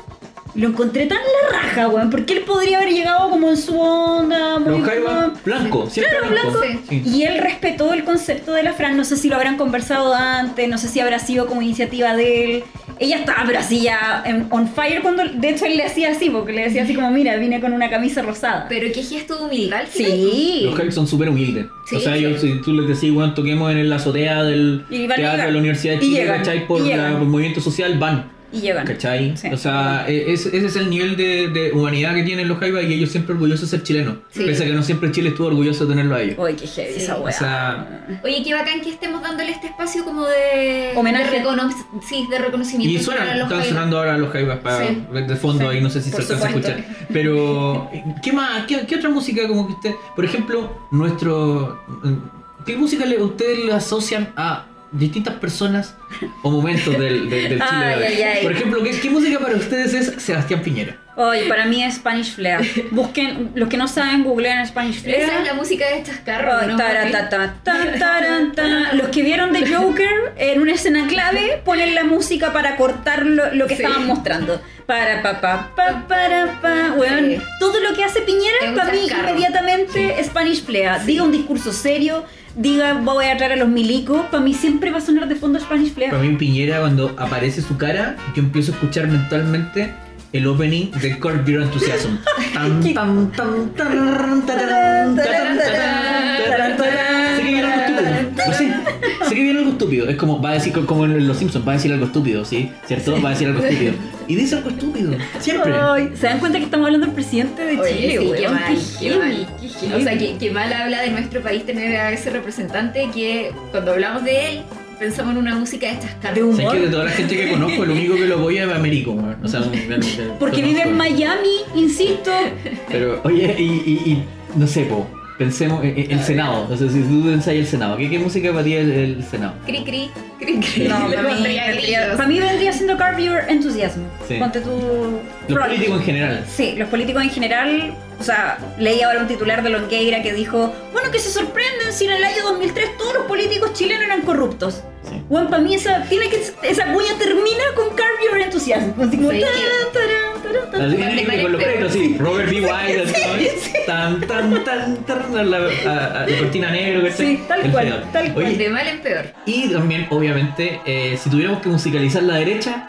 C: Lo encontré tan la raja, weón, porque él podría haber llegado como en su onda, muy
B: Los Jaivas, blanco, siempre
C: Claro,
B: blanco.
A: blanco.
B: Sí.
C: y él respetó el concepto de la Fran, no sé si lo habrán conversado antes, no sé si habrá sido como iniciativa de él. Ella estaba, pero así ya en- on fire cuando, de hecho él le hacía así, porque le decía así como, mira, vine con una camisa rosada.
A: Pero qué gesto de humildad. al final.
C: Sí.
B: Los Jaivas son súper humildes.
A: Sí,
B: o sea,
A: sí.
B: yo, si tú les decís, bueno, toquemos en la azotea del teatro de la Universidad de
C: Y
B: Chile,
C: llegan,
B: ¿cachai? Por,
C: y
B: la- por el movimiento social, van.
C: Y llegan.
B: ¿Cachai?
C: Sí.
B: O sea, e- es- ese es el nivel de, de humanidad que tienen los Jaivas y ellos siempre orgullosos de ser chilenos.
A: Sí.
B: Pese a que no siempre Chile estuvo orgulloso de tenerlo a ellos.
C: Uy, qué heavy
A: Sí,
C: esa
A: o
C: weá.
B: sea,
A: Oye, qué bacán que estemos dándole este espacio como de...
C: Homenaje.
A: De, recono- sí, de reconocimiento.
B: Y suenan, están
A: Jaivas.
B: sonando ahora los Jaivas para
A: Sí.
B: de fondo
C: Sí,
B: ahí, no sé si
C: por
B: se alcanza a escuchar. Pero, ¿qué más? ¿Qué, qué otra música como que usted, por ejemplo, nuestro... ¿Qué música le, ustedes le asocian a distintas personas o momentos del, del, del Chile? de
C: Ay,
B: ahora?
C: ay, ay.
B: Por ejemplo, ¿qué, ¿qué música para ustedes es Sebastián Piñera?
C: Oye, para mí es Spanish Flea. Busquen, los que no saben, googleen Spanish Flea.
A: Esa es la música de chascarro,
C: Ay,
A: ¿no?
C: tara, ta, ta, ta, taran, ta. Los que vieron de Joker en una escena clave ponen la música para cortar lo, lo que
A: Sí.
C: estaban mostrando. Para pa pa pa para pa. Weón,
A: Sí.
C: todo lo que hace Piñera para mí inmediatamente Spanish Flea. Diga un discurso serio, diga voy a traer a los milicos, para mí siempre va a sonar de fondo Spanish
B: Para
C: Flea.
B: mí Piñera, cuando aparece su cara, yo empiezo a escuchar mentalmente el opening de Curb Your Enthusiasm. Sé sé. Que viene algo estúpido. Es como, va a decir como en Los Simpsons, va a decir algo estúpido, ¿sí? ¿Cierto? Va a decir algo estúpido. Y dice algo estúpido. Siempre.
C: Ay, ¿Se dan cuenta que estamos hablando del presidente de
A: Oye,
C: Chile,
A: sí,
C: weón?
A: qué mal, qué
C: qué.
A: O sea, que, que mal habla de nuestro país tener a ese representante que cuando hablamos de él, pensamos en una música de estas
C: De humor.
B: ¿Sabes que de toda la gente que conozco, el único que lo voy es Américo? O sea,
C: Porque vive en Miami, insisto.
B: Pero, oye, y, y, y no sé, po, pensemos, en- el Senado, o sea, si tú pensás el Senado, ¿qué, qué música para ti es el, el Senado?
A: Cri cri, cri cri.
C: No, para mí, vendría, para mí vendría siendo Curb Your Enthusiasm.
B: Sí.
C: Ponte tu.
B: Los políticos en general.
C: Sí, los políticos en general, o sea, leí ahora un titular de Longueira que dijo, bueno, que se sorprenden si en el año 2003 todos los políticos chilenos eran corruptos.
B: Sí.
C: Bueno, para mí esa, tiene que, esa cuña termina con Curb Your Enthusiasm. Así como,
A: Sí.
B: Así que con los créditos, sí, Robert B. White, así, ¿no? tan, tan, tan, tan, la, a- a- la cortina negro, ¿cachai?
C: Sí, tal
B: El
C: cual,
B: final.
C: tal cual.
B: Oye,
A: De mal en peor.
B: y también, obviamente, eh, si tuviéramos que musicalizar la derecha,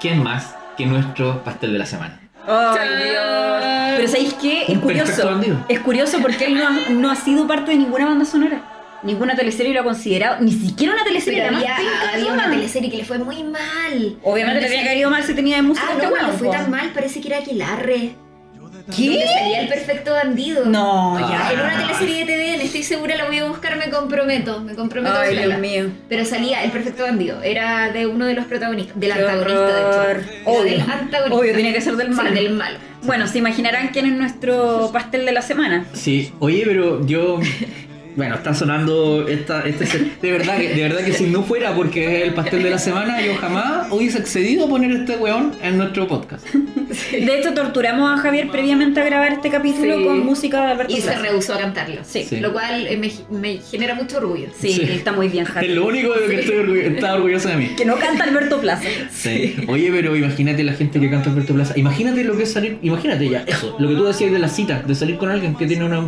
B: ¿quién más que nuestro pastel de la semana?
C: Ay, Dios. Pero ¿sabéis qué? Es
B: Un
C: curioso. Es curioso porque él no ha, no ha sido parte de ninguna banda sonora. Ninguna teleserie lo ha considerado, ni siquiera una teleserie.
A: Pero
C: la más
A: había, había una teleserie que le fue muy mal.
C: Obviamente le tenía haber ido mal si tenía de música
A: Ah,
C: este
A: no, no le fue tan mal, parece que era Aquilarre.
C: ¿Qué?
A: Donde salía el perfecto bandido.
C: No,
B: Ah.
C: ya.
A: En una teleserie de TVN, estoy segura, la voy a buscar, me comprometo. Me comprometo
C: Ay. Dios mío.
A: Pero salía el perfecto bandido. Era de uno de los protagonistas. Del
C: Qué
A: antagonista, de hecho.
C: Obvio.
A: del antagonista.
C: Obvio, tiene que ser del
A: Sí,
C: malo.
A: del malo.
C: Bueno, se imaginarán quién es nuestro pastel de la semana.
B: Sí, oye, pero yo. Bueno, está sonando esta, este de verdad que de verdad que si no fuera porque es el pastel de la semana, yo jamás hubiese accedido a poner este weón en nuestro podcast.
C: De hecho, torturamos a Javier previamente a grabar este capítulo
A: Sí.
C: con música de Alberto
A: Y se rehusó a cantarlo.
C: Sí.
B: Sí.
A: Lo cual eh, me, me genera mucho orgullo.
C: Sí,
B: Sí.
C: está muy bien,
B: Es
C: Javier.
B: lo único de que estoy estaba orgulloso de mí.
C: Que no canta Alberto Plaza.
B: Sí. Oye, pero imagínate la gente que canta Alberto Plaza. Imagínate lo que es salir. Imagínate ya, eso. Lo que tú decías de la cita, de salir con alguien que tiene una.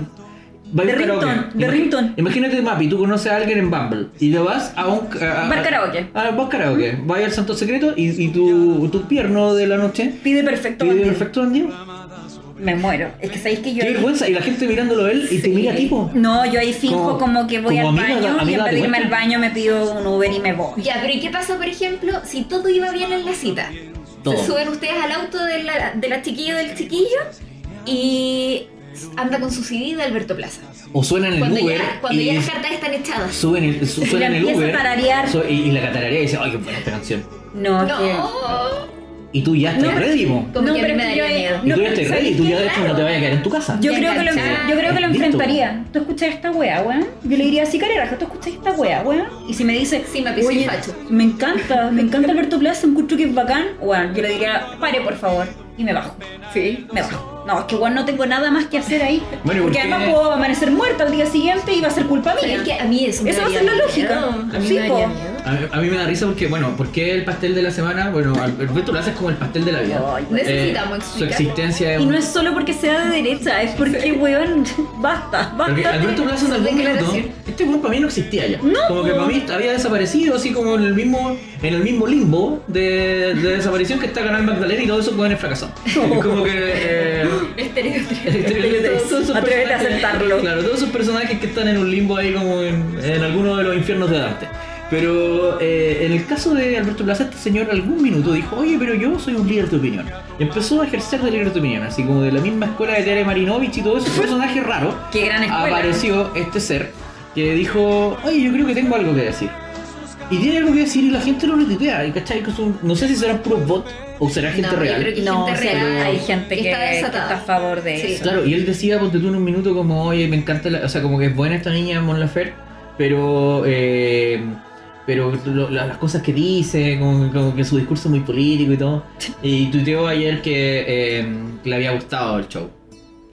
B: A
C: De ringtone, de ringtone.
B: Imagínate, Mapi, tú conoces a alguien en Bumble y te vas a un. A, a-
C: Bar karaoke.
B: A, bar karaoke. Vas al Santo Secreto y, y tu, tu pierno de la noche
C: Pide perfecto.
B: pide
C: bandido.
B: perfecto bandido.
C: Me muero. Es que sabéis que yo.
B: Qué vergüenza. Y la gente mirándolo a él y te mira tipo.
C: No, yo ahí finjo
B: Como-
C: como, que voy
B: como
C: al
B: amiga-
C: baño y
B: amiga,
C: en vez de
B: ¿te
C: irme al baño me pido un Uber y me voy.
A: Ya, pero ¿y qué pasa, por ejemplo, si todo iba bien en la cita?
B: Todo.
A: Se suben ustedes al auto de la, de la chiquilla del chiquillo y anda con su CD de Alberto Plaza.
B: O suena en el
A: Cuando,
B: Uber.
A: ya, cuando
B: y
A: ya las cartas están echadas.
B: suben el, su- suena en el
C: empieza a
B: Uber.
C: tararear.
B: su- y, y la catararea y dice, ay, qué buena esta canción.
C: No, que.
A: No.
B: Y tú ya estás
C: No,
B: ready,
C: No,
A: a
C: pero
A: me
C: yo
A: daría miedo.
B: Y tú ya estás
C: ¿sabes
B: ready, y tú ya de hecho no te vayas a quedar en tu casa.
C: Yo creo, que lo,
A: enganchada.
C: yo creo que lo
B: Listo.
C: enfrentaría. ¿Tú escuchas esta wea, weón? Yo le diría así, careraja, ¿tú escuchas esta wea, weón? Y si me dice,
A: Sí, me pisó
C: oye,
A: el facho.
C: me encanta, me encanta Alberto Plaza, encuentro que es bacán, weón, yo le diría, pare por favor, y me bajo,
A: Sí.
C: me bajo. No, es que weón no tengo nada más que hacer ahí.
B: Bueno, ¿y por
C: porque además puedo amanecer muerta al día siguiente y va a ser culpa mía.
A: es que a mí eso me
C: Esa va a ser la
A: miedo.
C: lógica.
A: A mí
C: Sí,
A: me daría
C: po.
A: miedo.
B: A mí, a mí me da risa porque, bueno, ¿por qué el pastel de la semana? Bueno, Alberto lo haces como el pastel de la vida.
C: Ay,
A: Necesitamos
B: Eh, Su existencia es
C: Y no es solo porque sea de derecha, es porque, weón, basta,
B: Porque
C: basta.
B: Alberto Plaza en algún minuto, este weón para mí no existía ya.
C: No.
B: Como que para mí había desaparecido, así como en el mismo, en el mismo limbo de, de desaparición que está Canal Magdalena y todo eso pueden fracasar. Como que eh,
A: Estereotipo.
B: todos esos
C: Atrévete a aceptarlo.
B: Claro, todos esos personajes que están en un limbo ahí como en, en alguno de los infiernos de Dante. Pero eh, en el caso de Alberto Plaza, este señor algún minuto dijo, oye, pero yo soy un líder de opinión. Y empezó a ejercer de líder de opinión, así como de la misma escuela de Tere Marinovich y todo ese personaje raro.
C: Qué gran escuela.
B: Apareció este ser que dijo, oye, yo creo que tengo algo que decir. Y tiene algo que decir y la gente lo retuitea. ¿y ¿cachai? Que son- no sé si serán puros bots o será gente
A: No, yo
B: real.
A: creo que
C: No,
A: gente real
C: hay gente que,
A: está
C: que está a favor de
A: Sí.
C: eso.
B: Claro, y él decía, ponte tú en un minuto como, oye, me encanta, la- o sea, como que es buena esta niña Mon Laferte, pero, eh, pero lo- la- las cosas que dice, como, como que su discurso es muy político y todo. Y tuiteó ayer que, eh, que le había gustado el show.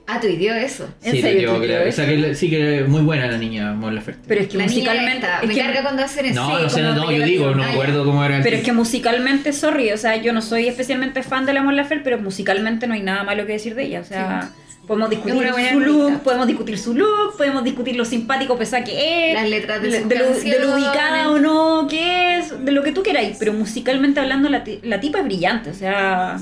A: Ah, tuiteó eso.
C: ¿En
B: sí,
C: serio
B: tuiteó que o
C: eso?
B: sea, que le- sí que es muy buena la niña Mon Laferte.
C: Pero es que
A: La
C: musicalmente. es
A: me
C: que-
A: carga cuando hacen eso.
B: no,
C: sí,
B: no sé,
C: como
B: no, yo digo, no me acuerdo cómo era el
C: Pero es que musicalmente, sorry, o sea, yo no soy especialmente fan de la Mon Laferte, pero musicalmente no hay nada malo que decir de ella. O sea, podemos discutir su look, podemos discutir su look, podemos discutir lo simpático pesada que es,
A: Las letras de
C: de, lo, de lo ubicada o no que es, de lo que tú queráis. Pero musicalmente hablando, la, la tipa es brillante, o sea,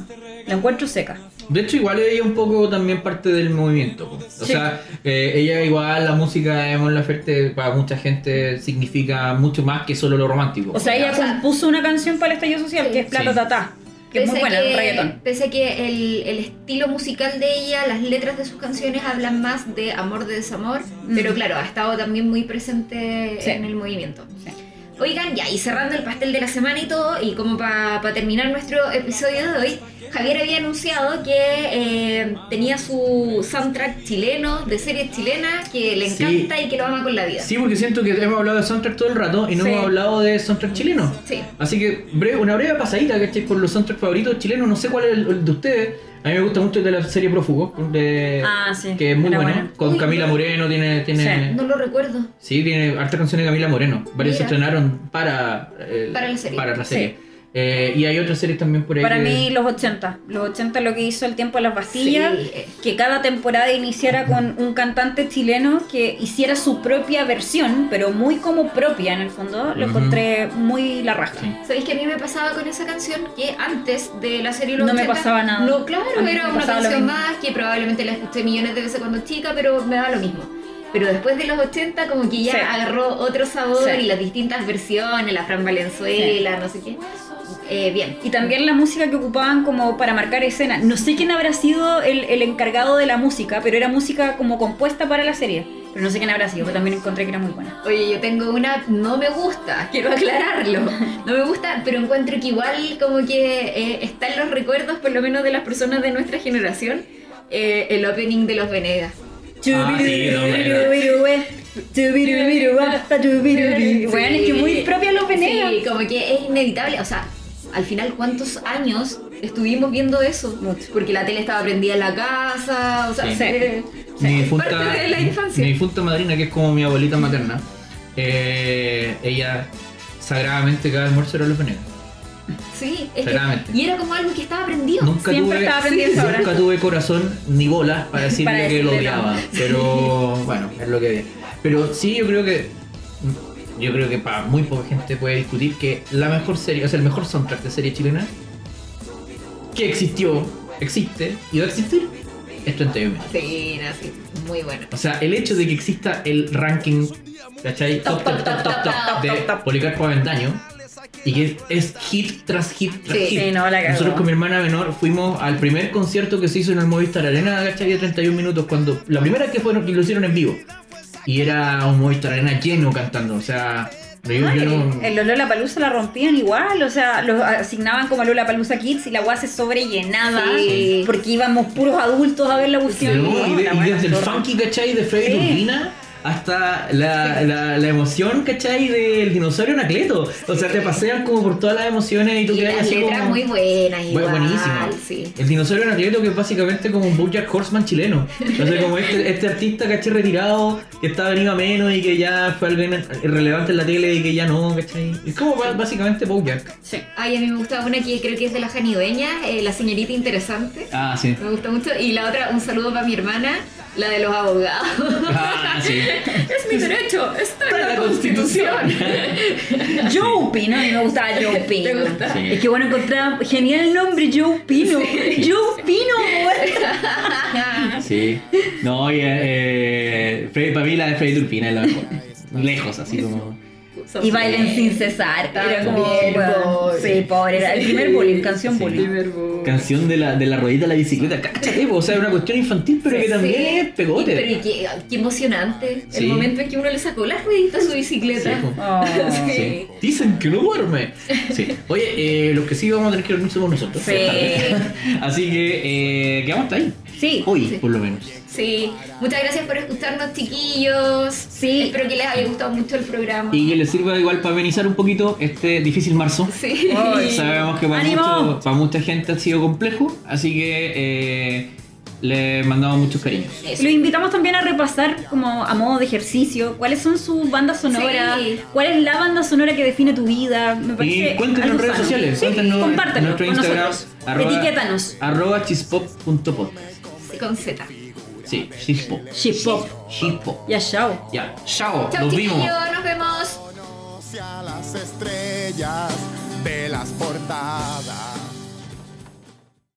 C: la encuentro seca.
B: De hecho, igual ella un poco también parte del movimiento. O
C: Sí.
B: sea, eh, ella igual, la música de Mon Laferte para mucha gente significa mucho más que solo lo romántico.
C: O sea, ella
A: O sea,
C: compuso una canción para el estallido social
A: Sí.
C: que es Plata
B: Sí.
C: Tatá, que es muy
A: Pese
C: buena,
A: que-
C: reggaetón.
A: Pese a que el, el estilo musical de ella, las letras de sus canciones hablan más de amor, de desamor,
C: Mm.
A: pero claro, ha estado también muy presente
C: Sí.
A: en el movimiento.
C: Sí.
A: Oigan, ya, y cerrando el pastel de la semana y todo, y como para terminar nuestro episodio de hoy, Javier había anunciado que eh, tenía su soundtrack chileno, de series chilenas, que le
B: Sí.
A: encanta y que lo ama con la vida.
B: Sí, porque siento que hemos hablado de soundtrack todo el rato y no
C: Sí.
B: hemos hablado de soundtrack chileno.
A: Sí.
B: Así que breve- una breve pasadita, ¿cachai? Por los soundtracks favoritos chilenos, no sé cuál es el, el de ustedes. A mí me gusta mucho el de la serie Prófugo, de,
C: Ah, sí.
B: que es muy bueno. Con
A: Uy,
B: Camila
A: no.
B: Moreno, tiene... tiene
A: No lo recuerdo.
B: Sí, tiene harta canciones de Camila Moreno. Varios se estrenaron para, eh,
A: Para la serie.
B: para la
C: Sí.
B: Eh, y hay otras series también por ahí.
C: Para
B: que-
C: mí los 80, los 80 lo que hizo el tiempo de las Bastillas,
A: Sí.
C: que cada temporada iniciara con un cantante chileno que hiciera su propia versión, pero muy como propia en el fondo, lo encontré muy la raja.
B: Sí.
A: ¿Sabéis que a mí me pasaba con esa canción? Que antes de la serie Los
C: No me
A: 80,
C: pasaba nada.
A: No, claro, era una canción más que probablemente la escuché millones de veces cuando chica, pero me da lo mismo. Pero después de los 80 como que ya
C: Sí.
A: agarró otro sabor
C: Sí.
A: y las distintas versiones, la Fran Valenzuela, no sé qué. Eh, bien.
C: Y también la música que ocupaban como para marcar escena. No sé quién habrá sido el, el encargado de la música, pero era música como compuesta para la serie. Pero no sé quién habrá sido, pero también encontré que era muy buena.
A: Oye, yo tengo una, no me gusta, quiero aclararlo. No me gusta, pero encuentro que igual como que eh, está en los recuerdos, por lo menos de las personas de nuestra generación, eh, el opening de los Venegas.
B: Ah, sí, no,
C: Bueno, es que muy propia los Venegas.
A: Sí, como que es inevitable. O sea, al final, ¿cuántos años estuvimos viendo eso?
C: Mucho.
A: Porque la tele estaba prendida en la casa, o sea,
B: Sí. mi difunta,
A: parte de la infancia.
B: mi difunta madrina, que es como mi abuelita materna, eh, ella sagradamente cada almuerzo era los venegas.
A: Sí, es que,
B: Sagradamente.
A: y era como algo que estaba prendido.
B: Nunca
C: Siempre
B: tuve,
C: estaba
B: sí,
C: ahora.
B: nunca tuve corazón ni bolas para decirle
C: Para
B: que lo
C: no.
B: odiaba. Pero bueno, es lo que es. Pero sí, yo creo que. Yo creo que para muy poca gente puede discutir que la mejor serie, o sea, el mejor soundtrack de serie chilena que existió, existe y va a existir es 31 minutos.
A: Sí, no, sí, muy bueno.
B: O sea, el hecho de que exista el ranking, ¿cachai? Top, top, top, top, top, de Policarpo Aventaño y que es hit tras hit tras
A: Sí,
B: hit.
C: sí, no, la.
B: Nosotros con mi hermana menor fuimos al primer concierto que se hizo en el Movistar Arena, ¿cachai? De 31 minutos, cuando la primera vez que fueron que lo hicieron en vivo. Y era un Movistar Arena lleno cantando, o sea, yo, yo no...
C: Los Lola Palusa la rompían igual, o sea, los asignaban como Lola Palusa Kids y la weá se sobrellenaba
A: Sí.
C: porque íbamos puros adultos a ver la cuestión.
B: No, y, de- desde el funky, ¿cachai? De Freddy
C: Sí.
B: Turbina hasta la, la, la emoción, ¿cachai? Del dinosaurio Anacleto. O sea, te pasean como por todas las emociones y tú quedas así como...
A: muy buenas,
B: Bu-
A: igual,
B: buenísimo.
A: sí.
B: El dinosaurio Anacleto que es básicamente como un Bojack Horseman chileno. O sea, como este, este artista, ¿cachai? Retirado, que está venido a menos y que ya fue alguien irrelevante en la tele y que ya no, ¿cachai? Es como ba- básicamente Bojack.
C: Sí.
A: Ay, a mí me gusta una que creo que es de la Janidueña, eh, la señorita interesante.
B: Ah, sí.
A: Me gusta mucho. Y la otra, un saludo para mi hermana, la de los abogados.
B: Ah, sí.
A: es mi derecho, está en
B: Para
A: la
B: la
A: constitución.
C: Joe Pino, a mí me gustaba Joe Pino.
A: ¿Te gusta?
B: Sí.
C: Es que bueno, encontraba genial el nombre, Joe Pino. Joe Pino, weón.
B: Sí. No, y eh, Freddy, para mí la de Freddy Turpina es la mejor. Lejos, así como.
C: Y bailen sin cesar. Era como.
A: Pobre.
C: Sí, pobre. Era el primer bullying, canción
B: Sí.
C: bullying.
B: Canción de la, de la ruedita de la bicicleta. Cáchate, po, o sea, una cuestión infantil, pero que también
A: Sí.
B: es pegote.
A: Pero y qué, qué emocionante
B: Sí.
A: el momento en que uno le sacó la ruedita a su bicicleta.
C: Oh.
A: Sí.
B: Sí. Dicen que no duerme. Sí. Oye, eh, los que sí vamos a tener que dormir somos nosotros.
C: Sí.
B: Así que eh, quedamos hasta ahí.
C: Sí.
B: Hoy,
A: Sí.
B: por lo menos.
A: Sí, muchas gracias por escucharnos, chiquillos.
C: Sí.
A: Espero que les haya gustado mucho el programa.
B: Y que les sirva igual para amenizar un poquito este difícil marzo.
A: Sí.
C: Ay,
B: Sabemos que para, mucho- para mucha gente ha sido complejo, así que eh, le mandamos muchos cariños.
A: Eso.
C: Los invitamos también a repasar como a modo de ejercicio cuáles son sus bandas sonoras,
A: Sí.
C: cuál es la banda sonora que define tu vida. Me parece
B: Y cuéntenos en redes
C: sano.
B: sociales,
C: Sí,
B: cuéntenos en nuestro
C: con
B: Instagram,
C: nosotros.
B: arroba-
C: Etiquétanos.
B: Arroba chispop.podcast.
A: Sí, con Z.
B: Sí, chispop.
C: Shipop.
B: Chispop.
C: Ya, chao.
B: Ya, chao,
A: Chao,
B: nos vimos.
A: Nos vemos.
D: Conoce a las estrellas de las portadas.